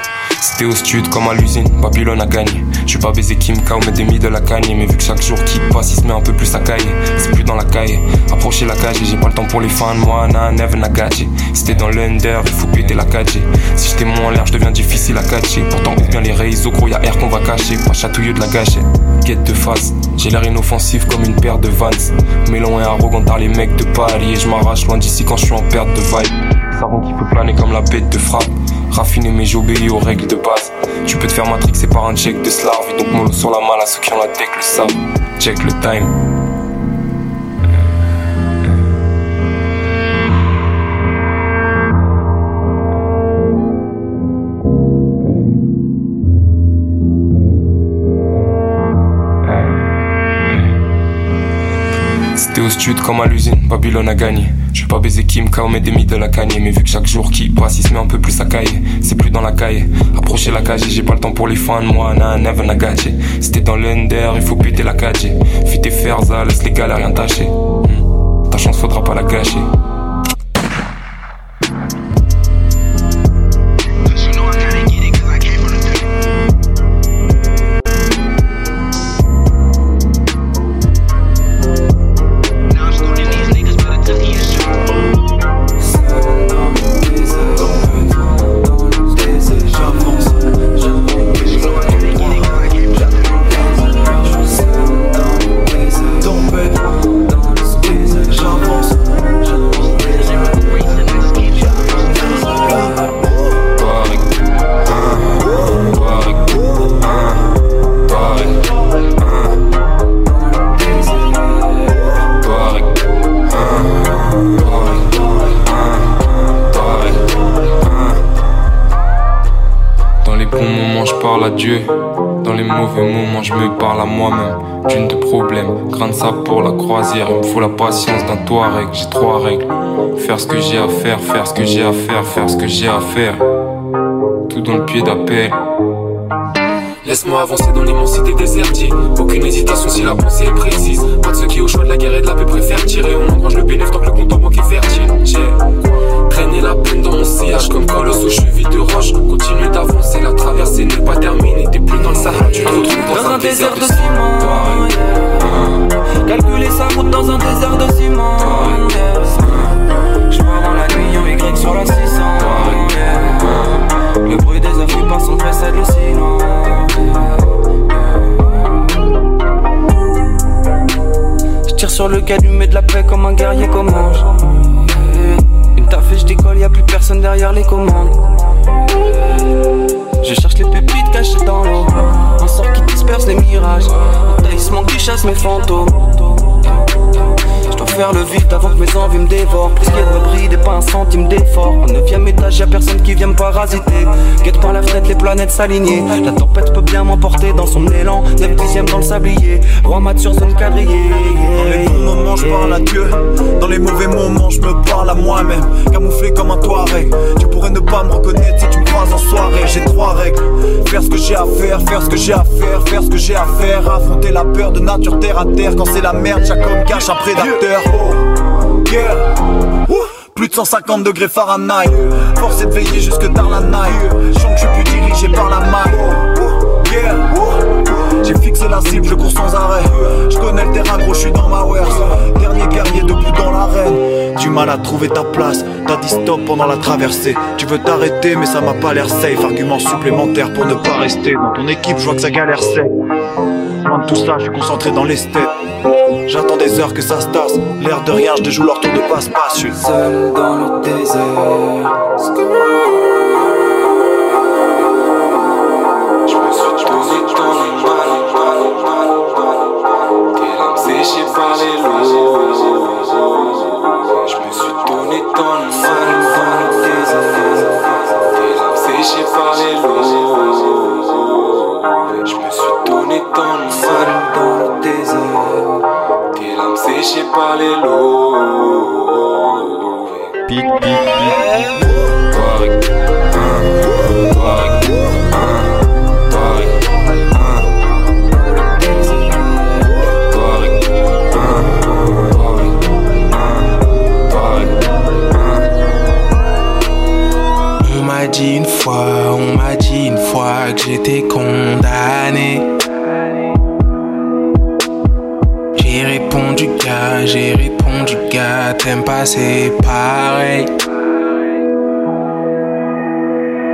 C'était au stud comme à l'usine, Babylone a gagné. Je suis pas baiser Kim K mais des de la cagne. Mais vu que chaque jour qui passe, il se met un peu plus à caille. C'est plus dans la caille. Approcher la cage j'ai pas le temps pour les fans. Moi, na, never na gâché. C'était dans l'under, il faut péter la cage. Si j'étais moins en l'air, je deviens difficile à catcher. Pourtant, ou bien les réseaux, gros, y'a air qu'on va cacher. Pas chatouilleux de la gâchette. Quête de face, j'ai l'air inoffensif comme une paire de vans. Mélon et arrogant par les mecs de Paris. Et je m'arrache loin d'ici quand je suis en perte de vibe. Savon qui peut planer comme la bête de frappe. Raffiné mais j'obéis aux règles de base. Tu peux te faire matrixer par un check de slave. Et donc mollo sur la malle à ceux qui ont la tech le savent. Check le time. C'était au stud comme à l'usine, Babylone a gagné. Je vais pas baiser Kim K mais des de la cagne. Mais vu que chaque jour qui passe, il se met un peu plus à caille. C'est plus dans la caille. Approcher la cage, j'ai pas le temps pour les fans. Moi, na, never na gâché. C'était dans l'under, il faut péter la cage. Fais tes fers, laisse les gars rien tâcher. Hmm. Ta chance, faudra pas la gâcher. Me faut la patience d'un Touareg, j'ai trois règles. Faire ce que j'ai à faire, faire ce que j'ai à faire, faire ce que j'ai à faire. Tout dans le pied d'appel. Laisse-moi avancer dans l'immensité désertique. Aucune hésitation si la pensée est précise. Pas de ceux qui au choix de la guerre et de la paix préfèrent tirer. On engrange le bénéfice tant que le compte en banque est fertile. J'ai traîné la peine dans mon sillage comme colosse aux chevilles de roche. Continue d'avancer, la traversée n'est pas terminée. T'es plus dans le Sahara, tu te retrouves dans, un, désert, de ciment.
Calculer sa route dans un désert de ciment. Je dans la nuit en Y sur la 600. Le bruit des afflux passant précède le silence. tire sur le calumet de la paix comme un guerrier commande. Une taf et je décolle, y'a plus personne derrière les commandes. Chasse mes fantômes. Faire le vide avant que mes envies me dévorent. A de bride et pas un centime d'effort. Au 9ème étage, y'a personne qui vient me parasiter. Guette par la fenêtre, les planètes s'aligner. La tempête peut bien m'emporter dans son élan. 9 dixièmes dans le sablier. Roi mat sur zone quadrillée.
Dans les bons moments, je parle à Dieu. Dans les mauvais moments, je me parle à moi-même. Camouflé comme un Touareg. Tu pourrais ne pas me reconnaître si tu me croises en soirée. J'ai trois règles. Faire ce que j'ai à faire, faire ce que j'ai à faire, faire ce que j'ai à faire. Affronter la peur de nature terre à terre. Quand c'est la merde, chaque homme cache un prédateur. Oh. Plus de 150 degrés Fahrenheit. Forcé de veiller jusque tard la night. Je que je suis plus dirigé par la maille. J'ai fixé la cible, je cours sans arrêt. Je connais le terrain, gros, je suis dans ma wares. Dernier guerrier debout dans l'arène. Du mal à trouver ta place, t'as dit stop pendant la traversée. Tu veux t'arrêter, mais ça m'a pas l'air safe. Argument supplémentaire pour ne pas rester. Dans ton équipe, je vois que ça galère sec. Loin de tout ça, je suis concentré dans les steppes.
J'attends des heures que ça se tasse. L'air de rien, je déjoue leur tour de passe-passe. Je suis
seul dans le désert. Je me suis donné dans le Séchées par les lots.
Pic, pic, pic.
On m'a dit une fois, on m'a dit une fois que j'étais condamné. T'aimes pas c'est pareil.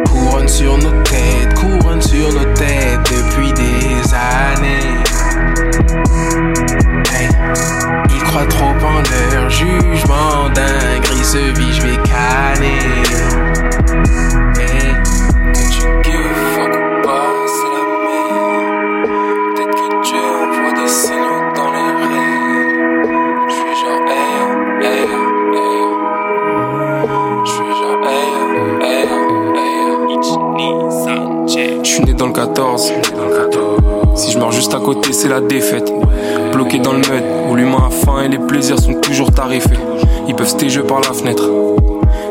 Couronne sur nos têtes, couronne sur nos têtes depuis des années. Hey, ils croient trop en leur jugement dingue, se vit, je vais canner.
C'est la
défaite. Bloqué dans le mud, où l'humain a faim et les plaisirs sont toujours tarifés. Ils peuvent se par la fenêtre.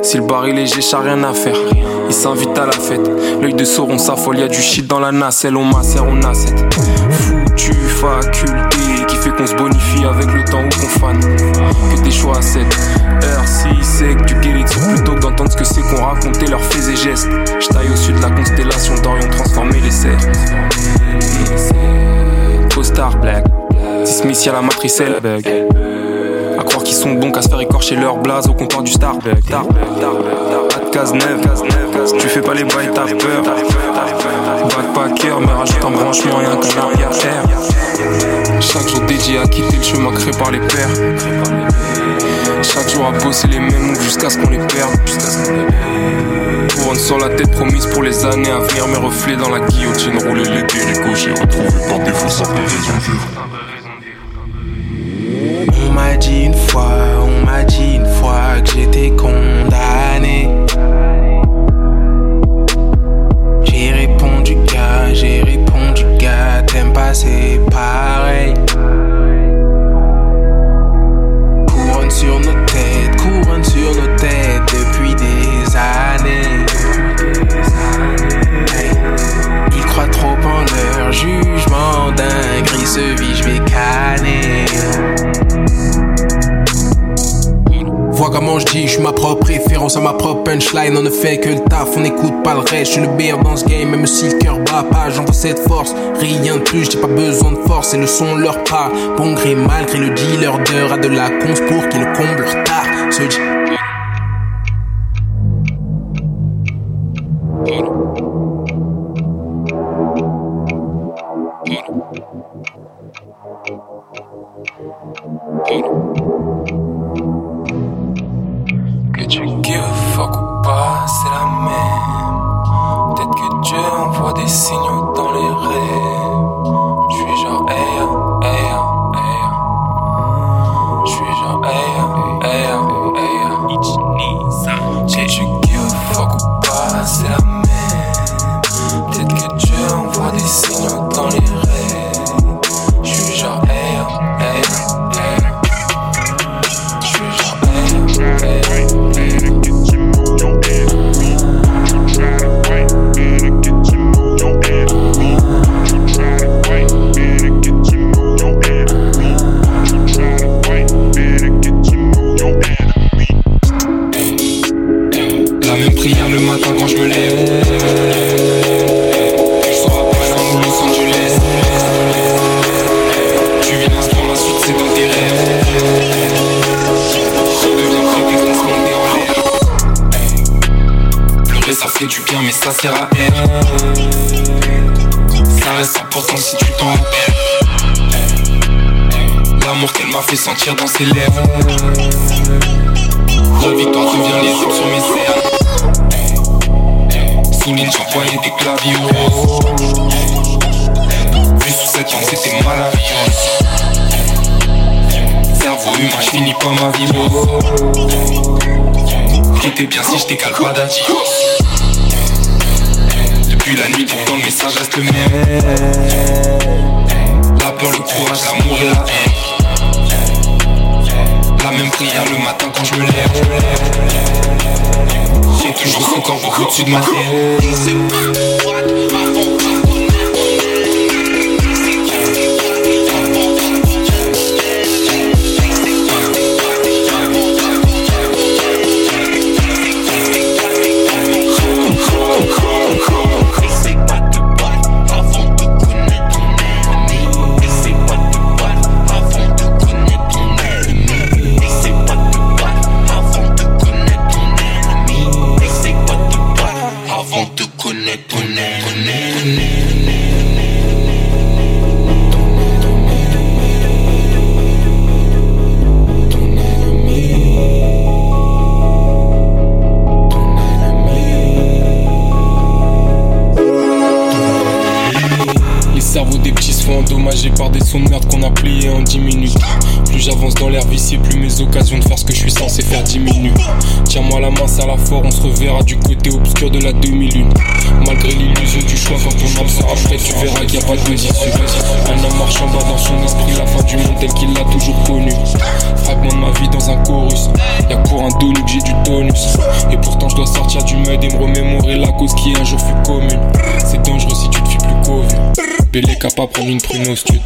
Si le bar est léger, j'ai rien à faire. Ils s'invitent à la fête. L'œil de Sauron s'affole, y'a du shit dans la nacelle. On macère, on a cette foutu faculté qui fait qu'on se bonifie avec le temps ou qu'on fane. Que des choix à 7 heures, si que du guérison plutôt que d'entendre ce que c'est qu'on racontait leurs faits et gestes. J'taille au sud de la constellation d'Orion, transformer les serres. Costard black. Y'a la matrice elle bug. À croire qu'ils sont bons qu'à se faire écorcher leur blaze au comptoir du Starbucks. Pas case tu fais pas les bails, t'as peur. Backpacker, mais rajoute un branchement et un canard arrière. Chaque jour dédié à quitter le chemin créé par les pères. Chaque jour à bosser les mêmes moves jusqu'à ce qu'on les perde. Couronne sur la tête promise pour les années à venir, mes reflets dans la guillotine. Rouler les déricots, j'ai retrouvé par défaut sans raison de.
On m'a dit une fois, on m'a dit une fois que j'étais condamné. J'ai répondu gars, j'ai répondu gars, t'aimes pas c'est pareil. Sur nos têtes, couronne sur nos têtes depuis des années. Ils croient trop en leur jugement dingue, se vit, je vais. Vois je dis, je suis ma propre référence à ma propre punchline. On ne fait que le taf, on n'écoute pas le reste. Je suis le meilleur dans ce game, même si le cœur bat pas, j'envoie cette force. Rien de plus, j'ai pas besoin de force, et le son leur parle. Bon gré, malgré le dealer d'heure, a de la cons pour qu'il comble leur tard.
La
victoire devient les sur mes cernes. Souligne, j'envoyais des claviers. Vu sous cette angle, c'était mal à vivre. Cerveau humain, je finis pas ma vie. J'étais bien si t'écale pas d'adios. Depuis la nuit, pourtant le message reste le même. La peur, le courage, l'amour et la haine. Même prière le matin quand je me lève. J'ai toujours son corps au-dessus de ma tête. Tiens-moi la fort, on se reverra du côté obscur de la demi-lune. Malgré l'illusion du choix, quand ton âme sera prête, tu verras qu'il n'y a pas de d'issue. Un homme bas dans son esprit, la fin du monde tel qu'il l'a toujours connu. Fragment de ma vie dans un chorus. Y'a pour un donu que j'ai du tonus. Et pourtant, je dois sortir du mud et me remémorer la cause qui un jour fut commune. C'est dangereux si tu te fais plus qu'au vu. Bélé capable prendre une prune au stud.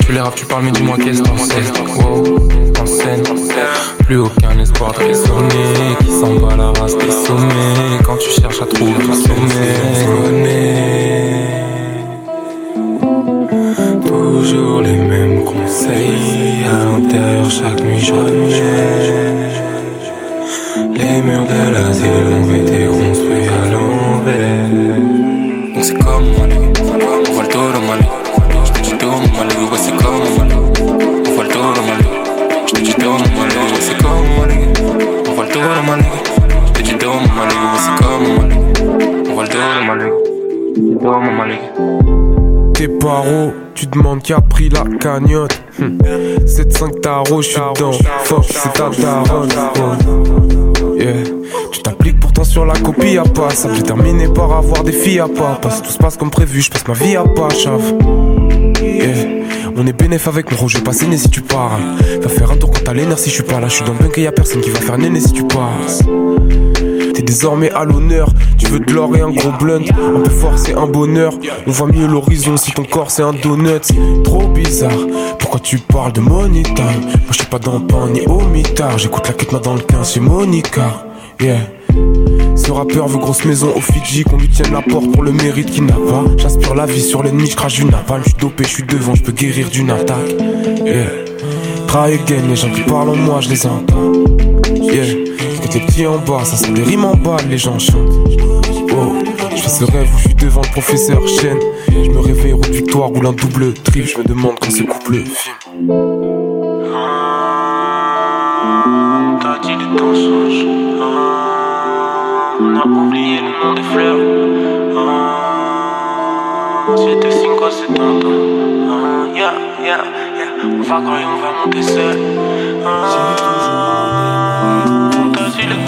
Tu les rappes, tu parles, mais dis-moi qu'est-ce qu'on sait. En scène. Plus aucun espoir de raisonner. Qui s'en bat la race des sommets. Quand tu cherches à trouver le sommet. Toujours les mêmes conseils. À l'intérieur, chaque nuit je. Les murs de l'asile ont été construits à l'envers.
Tes paro, tu demandes qui a pris la cagnotte. 7-5 tarot, je suis dedans. Fuck, c'est ta daronne. Yeah. Tu t'appliques pourtant sur la copie à pas. Ça peut terminer par avoir des filles à pas. Parce tout se passe comme prévu, je passe ma vie à pas, chave. On est bénéf avec mon je vais passer né si tu pars. Va faire un tour quand t'as l'énergie si je suis pas là. Je suis dans le bunk et y'a personne qui va faire néné si tu passes. Désormais à l'honneur. Tu veux de l'or et un gros blunt. Un peu fort, un bonheur. On voit mieux l'horizon si ton corps c'est un donut. Trop bizarre. Pourquoi tu parles de money time Moi je pas dans pain ni au mitard. J'écoute la quête dans le 15, c'est Monica. Yeah. Ce rappeur veut grosse maison au Fidji, qu'on lui tienne la porte pour le mérite qu'il n'a pas. J'aspire la vie sur l'ennemi, je crache du napalm, je suis dopé, je suis devant, je peux guérir d'une attaque. Yeah. Try les gens qui parlent en moi, je les entends. Les petits en bas, ça sent des rimes en bas, les gens chantent. Oh, je fais ce rêve où je suis devant le professeur Chen. Je me réveille, route victoire, roule un double trip. Je me demande quand ce couple film.
T'as dit le temps. Ah, on a oublié le nom des fleurs. Ah, C'était 5 c'est. Ah, yeah, yeah, yeah. On va courir, on va monter seul.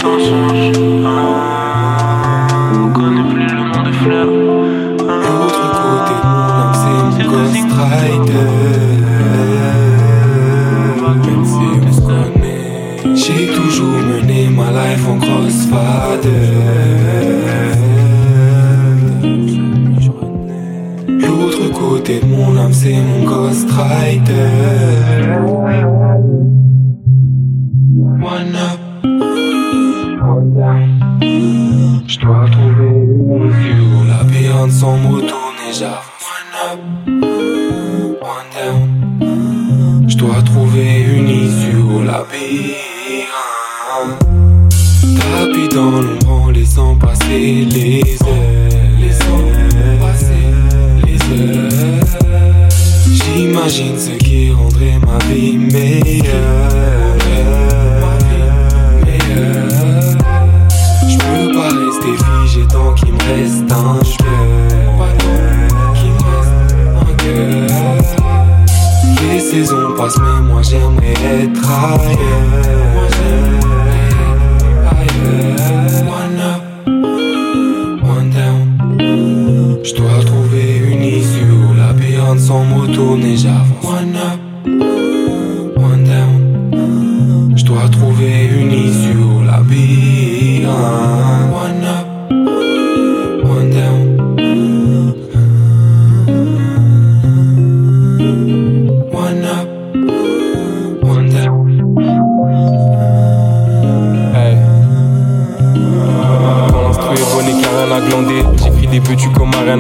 Temps change. Ah, on connaît plus le nom des fleurs.
L'autre côté de mon âme, c'est mon Ghost Rider. Si j'ai toujours mené ma life en crossfader. L'autre côté de mon âme, c'est mon Ghost. Mais moi j'aimerais être ailleurs.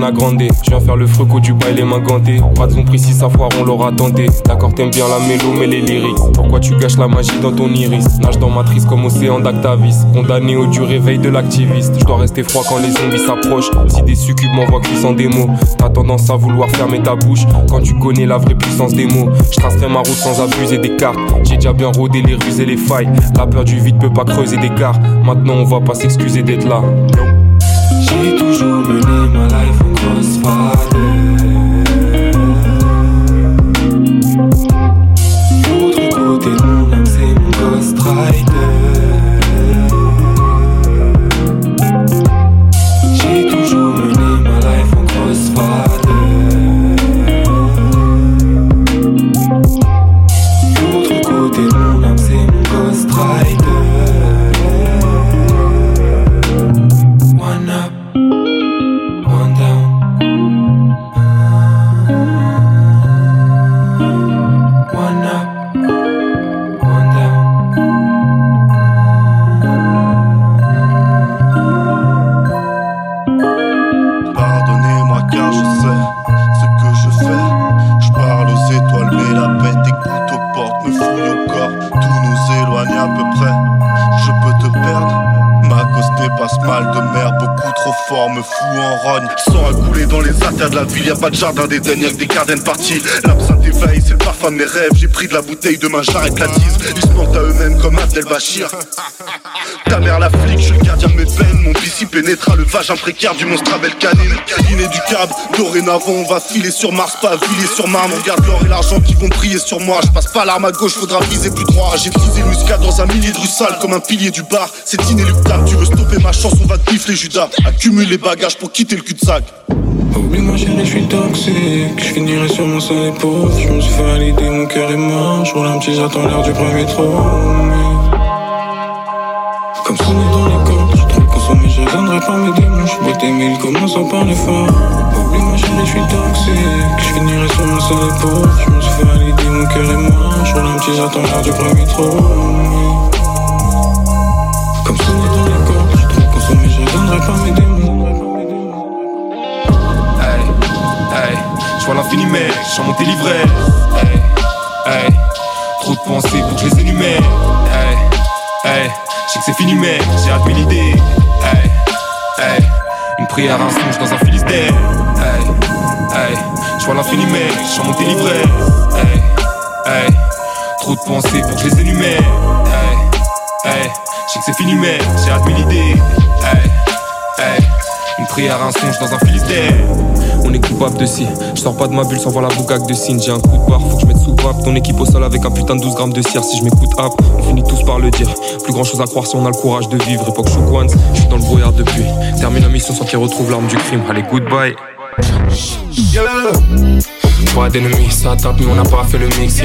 À grandir Je viens faire le fruc au Dubaï les mains gantées Pas de son si ça foire on l'aura tenté. D'accord t'aimes bien la mélo mais les lyrics. Pourquoi tu gâches la magie dans ton iris? Nage dans matrice comme océan d'Actavis. Condamné au dur réveil de l'activiste. Je dois rester froid quand les zombies s'approchent. Si des succubes m'envoient cuissant des mots. T'as tendance à vouloir fermer ta bouche. Quand tu connais la vraie puissance des mots. Je tracerai ma route sans abuser des cartes. J'ai déjà bien rodé les ruses et les failles. La peur du vide peut pas creuser d'écart Maintenant on va pas s'excuser d'être là.
J'ai toujours mené
pas de jardin y'a que des gardennes parties. L'absinthe éveille, c'est le parfum de mes rêves. J'ai pris de la bouteille, demain j'arrête la tise. Ils se mentent à eux-mêmes comme Abdel Bachir. Ta mère la flic, je suis le gardien de mes peines. Mon bici pénétra le vagin précaire du monstre à belle canine. Inéducable, dorénavant on va filer sur Mars, pas filer sur marne. Regarde l'or et l'argent qui vont briller sur moi. Je passe pas l'arme à gauche, faudra viser plus droit. J'ai frisé le muscat dans un millier de rues sales comme un pilier du bar. C'est inéluctable, tu veux stopper ma chance, on va te bifler Judas. Accumule les bagages pour quitter le cul-de-sac.
Oublie-moi chérie, je suis toxique. Je finirai sur mon et pauvre Je me suis fait valider, mon cœur est mort. Je roule un petit, j'attends l'heure du premier trou Comme sonné dans les cordes Je trop consommé, je reviendrai pas mes démons Je suis bêté, mais il commence à parler fort. Oublie-moi chérie, je suis toxique. Je finirai sur mon et pauvre Je me suis fait valider, mon cœur est mort. Je roule un petit, j'attends l'heure du premier trou Comme une image, j'en montais l'ivresse.
Hey, hey, trop de pensées pour que je les énumère. Hey, hey, je sais que c'est fini,
mec, j'ai admis l'idée. Hey, hey, une prière, un songe dans un filis d'air. Hey, je vois l'infini, mec, j'en montais l'ivresse. Hey, hey, trop de pensées pour que je les énumère. Hey, hey, je sais que c'est fini, mec, j'ai admis l'idée. Hey, hey une prière, un songe dans un Philistère. On est coupable de si. Je sors pas de ma bulle sans voir la boucaque de signe. J'ai un coup de barre, faut que je mette sous vape. Ton équipe au sol avec un putain de 12 grammes de cire. Si je m'écoute hop, on finit tous par le dire. Plus grand chose à croire si on a le courage de vivre. Époque Shook Ones, je suis dans le brouillard depuis. Termine la mission sans qu'il retrouve l'arme du crime. Allez, goodbye. Pas d'ennemis, ça tape, mais on n'a pas fait le mix.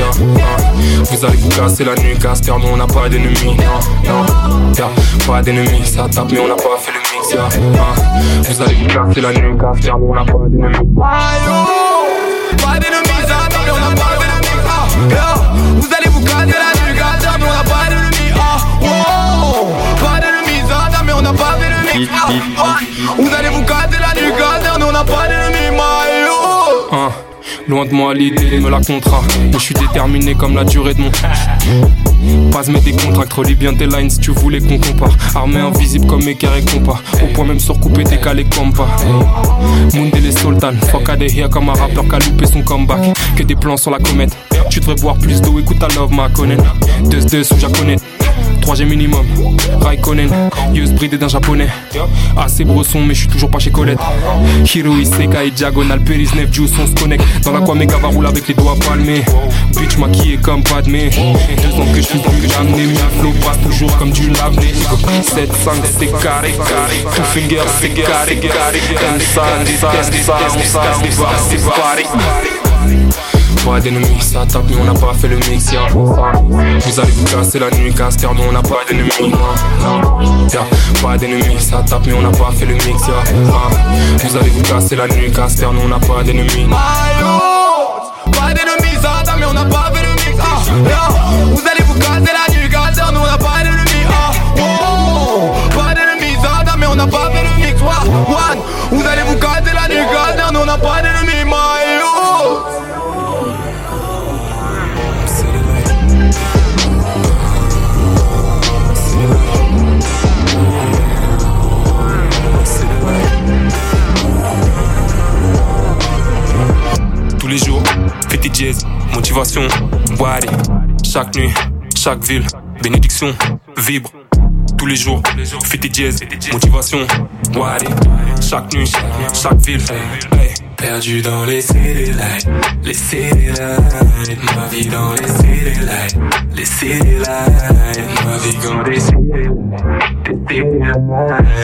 Vous allez vous casser la nuit, caster, mais on n'a pas d'ennemis, yeah. Pas d'ennemis, ça tape, mais on n'a pas fait le mix, Vous allez vous casser la nuit, mais on n'a pas d'ennemis.
Pas d'ennemis, mais on n'a pas mix, ah, yeah. Vous allez vous casser la nuit, mais on n'a pas d'ennemis, ah, wow. Pas d'ennemis, mais on n'a pas le mix, ah, Vous allez vous casser la nuit, mais on n'a pas d'ennemis, my, oh.
Loin de moi l'idée me la contrat Mais je suis déterminé comme la durée de mon Pas mettre des contracts, relis bien tes lines si tu voulais qu'on compare. Armée invisible comme équerre et compas Au point même sur couper décalé comme pas Moundé les sultan, fuck à comme un rappeur qui a loupé son comeback. Que des plans sur la comète. Tu devrais boire plus d'eau, écoute ta love ma connaît 2-2 sous japonais 3G minimum, Raikkonen, Yus bridé d'un japonais. Assez bresson, mais je suis toujours pas chez Colette. Hiro Isekai, Diagonal, Peris, Nef, Juice, on se connecte. Dans la quoi méga va rouler avec les doigts palmés. Bitch maquillé comme Padmé. Deux ans que je suis dans que j'amenais. Mi flow passe toujours comme du lave-nez. 7, 5, c'est carré, carré. Two finger, c'est carré, carré. Inside, inside, inside, on c'est pareil pas d'ennemis, ça tape mais on n'a pas fait le mix, ya. Vous allez vous casser la nuit, caster mais on n'a pas d'ennemis, yeah. Pas d'ennemis, ça tape mais on n'a pas fait le mix, ya. Vous allez vous casser la nuit, caster mais on n'a pas d'ennemis
Pas d'ennemis, ça tape mais on n'a pas fait le mix, ah, yeah. Vous allez vous casser la nuit, caster mais on n'a pas d'ennemis, ah. Pas d'ennemis, ça tape mais on n'a pas fait le mix, one. Vous allez vous casser la nuit, caster mais on n'a pas d'ennemis,
motivation, Wadi. Chaque nuit, chaque ville, bénédiction, vibre. Tous les jours, fais tes jazz, motivation, Wadi. Chaque nuit, chaque ville, hey.
Perdu dans les city lights, les city lights, ma vie dans les city lights, les city lights, ma vie dans les city lights, les city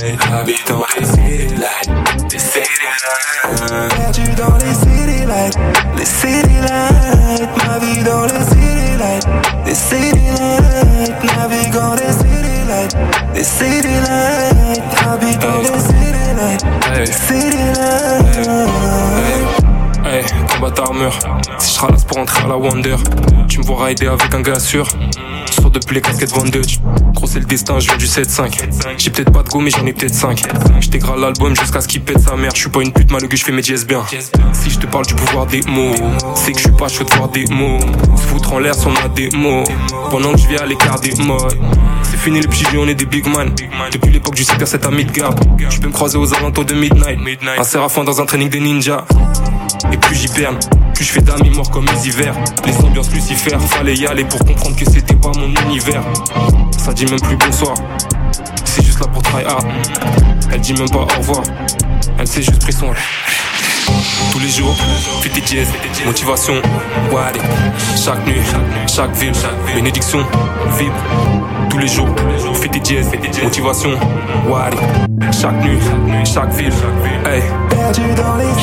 lights, habite dans les city lights, les city lights.
Perdu dans les city lights, les city lights, ma vie dans les city lights, les city lights, naviguant les city lights, les city lights, habite dans les city lights, les city lights.
Hey, combat armure. Si je ralasse pour entrer à la Wonder, tu me vois rider avec un gars sûr. Depuis les casquettes vendeuses. Gros, c'est le destin, je viens du 7-5. J'ai peut-être pas de go, mais j'en ai peut-être 5. J'tégrale l'album jusqu'à ce qu'il pète sa mère. Je suis pas une pute malgré que je fais mes jazz bien. Si je te parle du pouvoir des mots, c'est que je suis pas chaud de voir des mots. Se foutre en l'air si on a des mots. Pendant que je vais à l'écart des modes. C'est fini les petits on est des big man. Depuis l'époque du secteur 7 à Midgard. Je peux me croiser aux alentours de midnight. Un séraphin dans un training des ninjas. Et plus perds, plus je fais d'amis morts comme les hivers. Les ambiances lucifères, fallait y aller pour comprendre que c'était pas mon univers. Ça dit même plus bonsoir, c'est juste là pour try hard. Elle dit même pas au revoir, elle sait juste pris son. Tous les jours, fais tes jazz, motivation, Wadi. Chaque nuit, chaque ville, bénédiction, vibre. Tous les jours, fais tes jazz, motivation, Wadi. Chaque nuit, chaque ville, hey.
Perdu dans les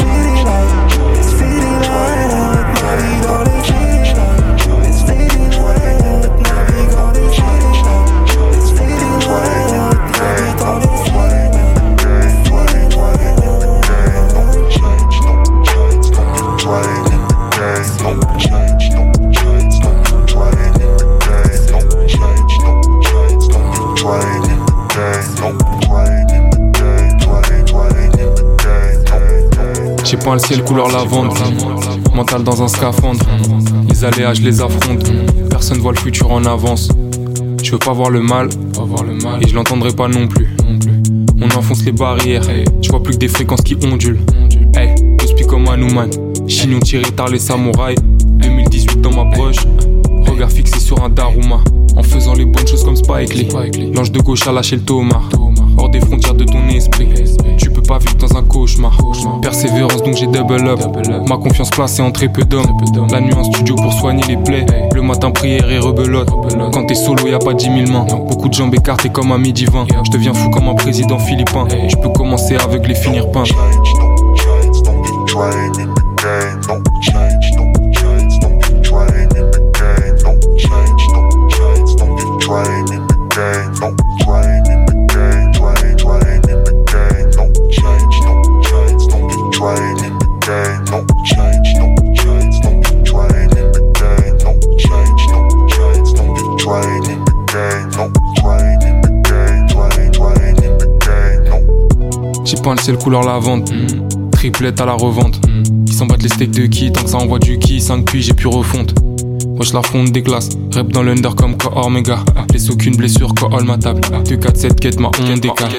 Le ciel couleur lavande, mental dans un scaphandre. Les aléas, je les affronte. Personne voit le futur en avance. Je
veux pas voir le mal. Et je l'entendrai pas non plus. On enfonce les barrières. Je vois plus que des fréquences qui ondulent. Hey, je comme un Human. Chignon tiré tard les samouraïs. 2018 dans ma poche. Regard fixé sur un Daruma. En faisant les bonnes choses comme Spike Lee. L'ange de gauche a lâché le Thomas. Hors des frontières de ton esprit. Pas dans un cauchemar. Persévérance donc j'ai double up. Ma confiance placée en très peu d'hommes. La nuit en studio pour soigner les plaies. Le matin prière et rebelote. Quand t'es solo y a pas dix mille mains. Beaucoup de jambes écartées comme un midi 20. Je deviens fou comme un président philippin. Je peux commencer avec les finir peint. Pas le ciel couleur lavande, mm. triplette à la revente. Mm. Ils s'en battent les steaks de qui, tant que ça envoie du qui, 5 puis j'ai plus refonte. Moi je la fonde des glaces, rep dans l'under comme quoi Omega. Laisse aucune blessure, quoi all ma table. 2, 4, 7, quête ma on décale.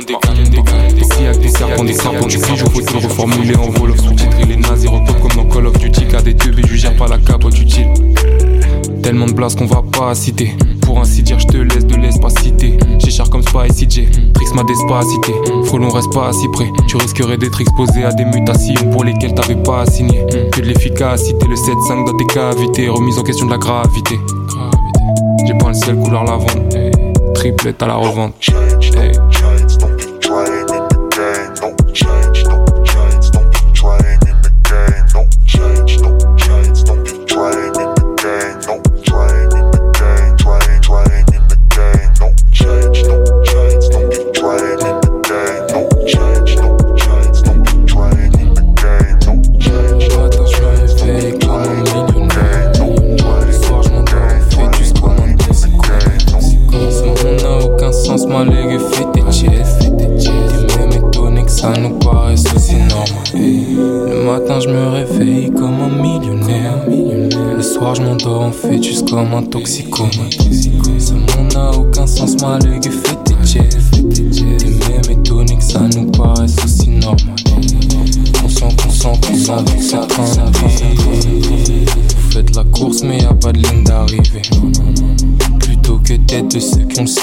Et si y'a des serpents, des serpents, du je faut te reformuler en vol Sous-titrer les nazis, repos comme dans Call of Duty. Qu'à des teubés, je gère pas la capote utile. Tellement de blases qu'on va pas citer. Pour ainsi dire, je te laisse de l'espacité. J'ai cher comme Spicy J. Trix m'a despacité. Frelon reste pas si près. Tu risquerais d'être exposé à des mutations pour lesquelles t'avais pas signé. Que de l'efficacité, le 7-5 dans tes cavités. Remise en question de la gravité. J'ai pas le ciel couleur lavande. Triplette à la revente.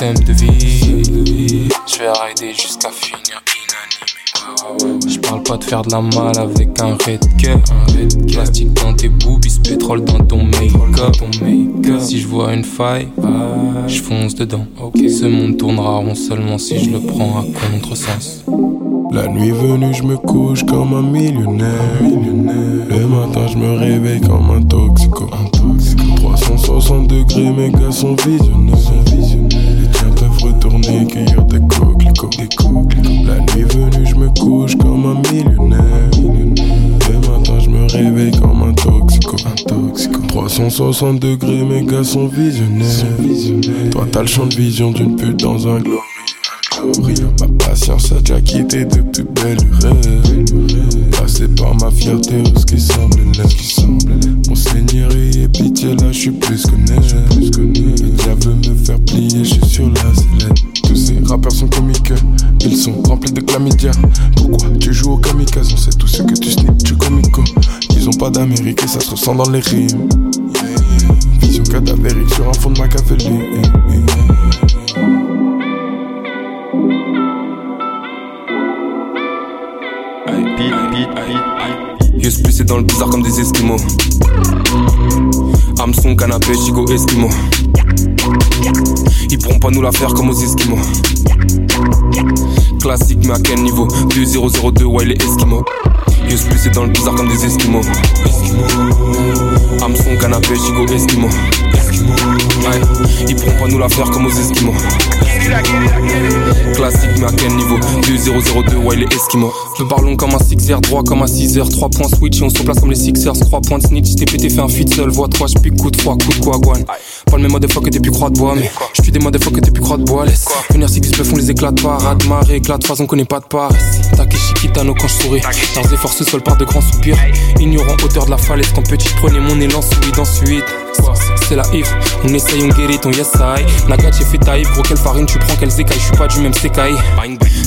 De vie. Je vais rider jusqu'à finir je parle pas de faire de la mal avec un red cœur. Plastique dans tes boobies, pétrole dans ton make-up. Si je vois une faille, je fonce dedans. Ce monde tournera rond seulement si je le prends à contresens.
La nuit venue, je me couche comme un millionnaire. Le matin, je me réveille comme un toxico. 360 degrés, mes gars sont visionnaires. Les tiens peuvent retourner, cueillir des coquelicots. La nuit venue, je me couche comme un millionnaire. Le matin, je me réveille comme un toxico. 360 degrés, mes gars sont visionnaires. Toi, t'as le champ de vision d'une pute dans un glory. Ma patience a déjà quitté de plus belles rêves. Passé par ma fierté, ce qui semble l'être. Mon seigneur et pitié, là, je suis plus que net. Le diable me faire plier, je suis sur la sellette. Rappeurs sont comiques, ils sont remplis de chlamydia. Pourquoi tu joues au kamikaze? On sait tous ce que tu snips, tu comico. Ils ont pas d'Amérique et ça se ressent dans les rimes. Vision cadavérique sur un fond de Machiavelli.
Yeux plus dans le bizarre comme des esquimaux. Hameçon, canapé, chico, esquimaux. Ils pourront pas nous la faire comme aux esquimaux. Classique, mais à quel niveau? 2002, ouais, les esquimaux. Yeux plus dans le bizarre comme des esquimaux. Hameçon, canapé, chico, esquimaux. Ouais, ils pourront pas nous la faire comme aux esquimaux. Classique, mais à quel niveau? 2002, ouais, les esquimaux. Nous parlons comme un 6R, droit comme un 6R. 3 points switch et on se place comme les Sixers. 3 points snitch, t'es pété, fait un feat seul. Voix 3, j'pique coup de froid, coup de quoi, guan. Pas le même mode de fois que t'es plus croix de bois, mais j'tue des modes de fois que t'es plus croix de bois. Laisse venir si se font les éclats de parade, marée, éclat de phase, on connaît pas de paresse. Takeshi Kitano quand je souris. Leurs efforts se soldent par de grands soupirs. Ignorant hauteur de la falaise, quand petit prenais mon élan, suite
c'est la if. On essaye, on guérit ton yes I. Nagat, j'ai fait taille, gros, quelle farine tu prends, quelle écailles, je suis pas du même sekai.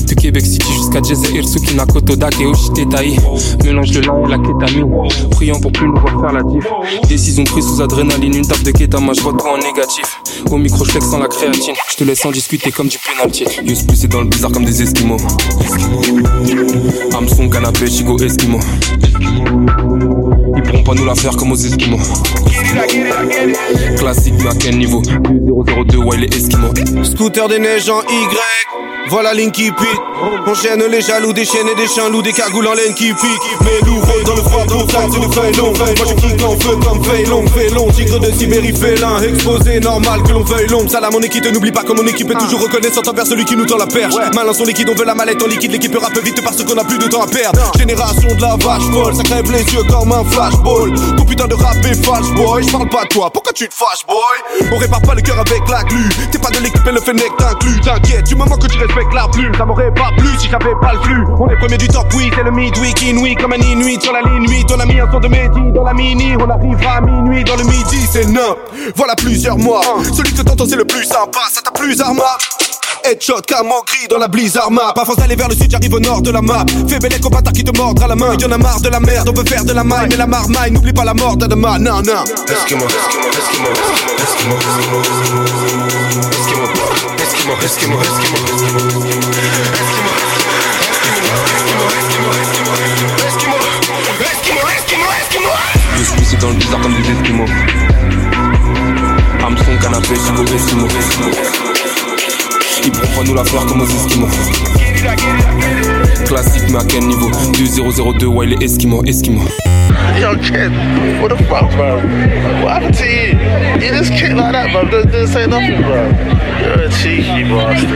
De Québec City jusqu'à Jeze Irsuki, Nakoto, Dake, Oshite, Tai. Mélange lin et la kétamine. Priant pour plus nous voir faire la diff. Décision prise sous adrénaline, une table de kétama, je en négatif. Au micro, je sans la créatine. Je te laisse en discuter comme du penalty. Plus, c'est dans le bizarre comme des esquimaux. Hamson, canapé, chigo, esquimaux. Ils pourront pas nous la faire comme aux esquimaux. Classique, mais à quel niveau? 002, ouais, les esquimaux.
Scooter des neiges en Y. Voilà ligne qui pique. On chaîne les jaloux, des chaînes et des chiens loups, des cagoules en laine qui piquent. Mais lourd dans le froid, dans c'est le feuille long. Moi je kick en feu comme feuille long, fait long. Tigre de Sibérie, félin. Exposé, normal que l'on veuille long. Salam mon équipe, n'oublie pas que mon équipe est toujours reconnaissante envers celui qui nous tend la perche. Malin son liquide, on veut la mallette en liquide. L'équipe rappe vite parce qu'on a plus de temps à perdre. Génération de la vache folle, ça crève les yeux comme un flashball. Ton putain de rap est false boy. Je parle pas de toi, pourquoi tu te fâches boy? On répare pas le cœur avec la glu. T'es pas de l'équipe et le fennec t'inclus. T'inquiète, du moment que tu respectes la plume, ça m'aurait pas plu si j'avais pas le flux. On est premier du top, oui, c'est le midweek, inouï comme un inuit sur la ligne 8. On a mis un son de midi dans la mini, on arrivera à minuit dans le midi, c'est neuf. Voilà plusieurs mois, celui que t'entends c'est le plus sympa, ça t'a plus arma. Headshot, camo gris dans la blizzard map. Pas d'aller vers le sud, j'arrive au nord de la map. Fais belle au bâtard qui te mordra la main. Y'en a marre de la merde, on veut faire de la maille. Mais la marmaille, n'oublie pas la mort de demain. Non, non. Eskimo, Eskimo, Eskimo, Eskimo, Eskimo, Eskimo, Eskimo,
Je suis dans le bizarre comme des Esquimaux. Hameçon, canapé, chico, Eskimo, Eskimo. Ils pourront nous la faire comme aux Esquimaux. Classique, mais à quel niveau? 2002, ouais, les Esquimaux, Esquimaux.
Yo, kid, what the fuck, bro? What? Happened to you? You just kick like that, bro. Didn't, didn't say nothing, bro. You're a cheeky bastard.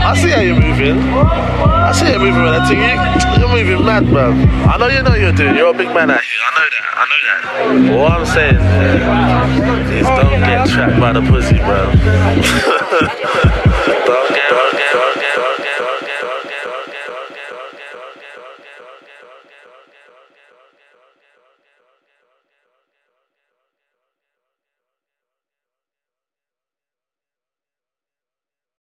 I see how you're moving. I see how you're moving, man. I think you, you're moving mad, bro. I know you know you're doing. You're a big man out here. I know that. I know that. All I'm saying yeah, is don't get trapped by the pussy, bro. (laughs)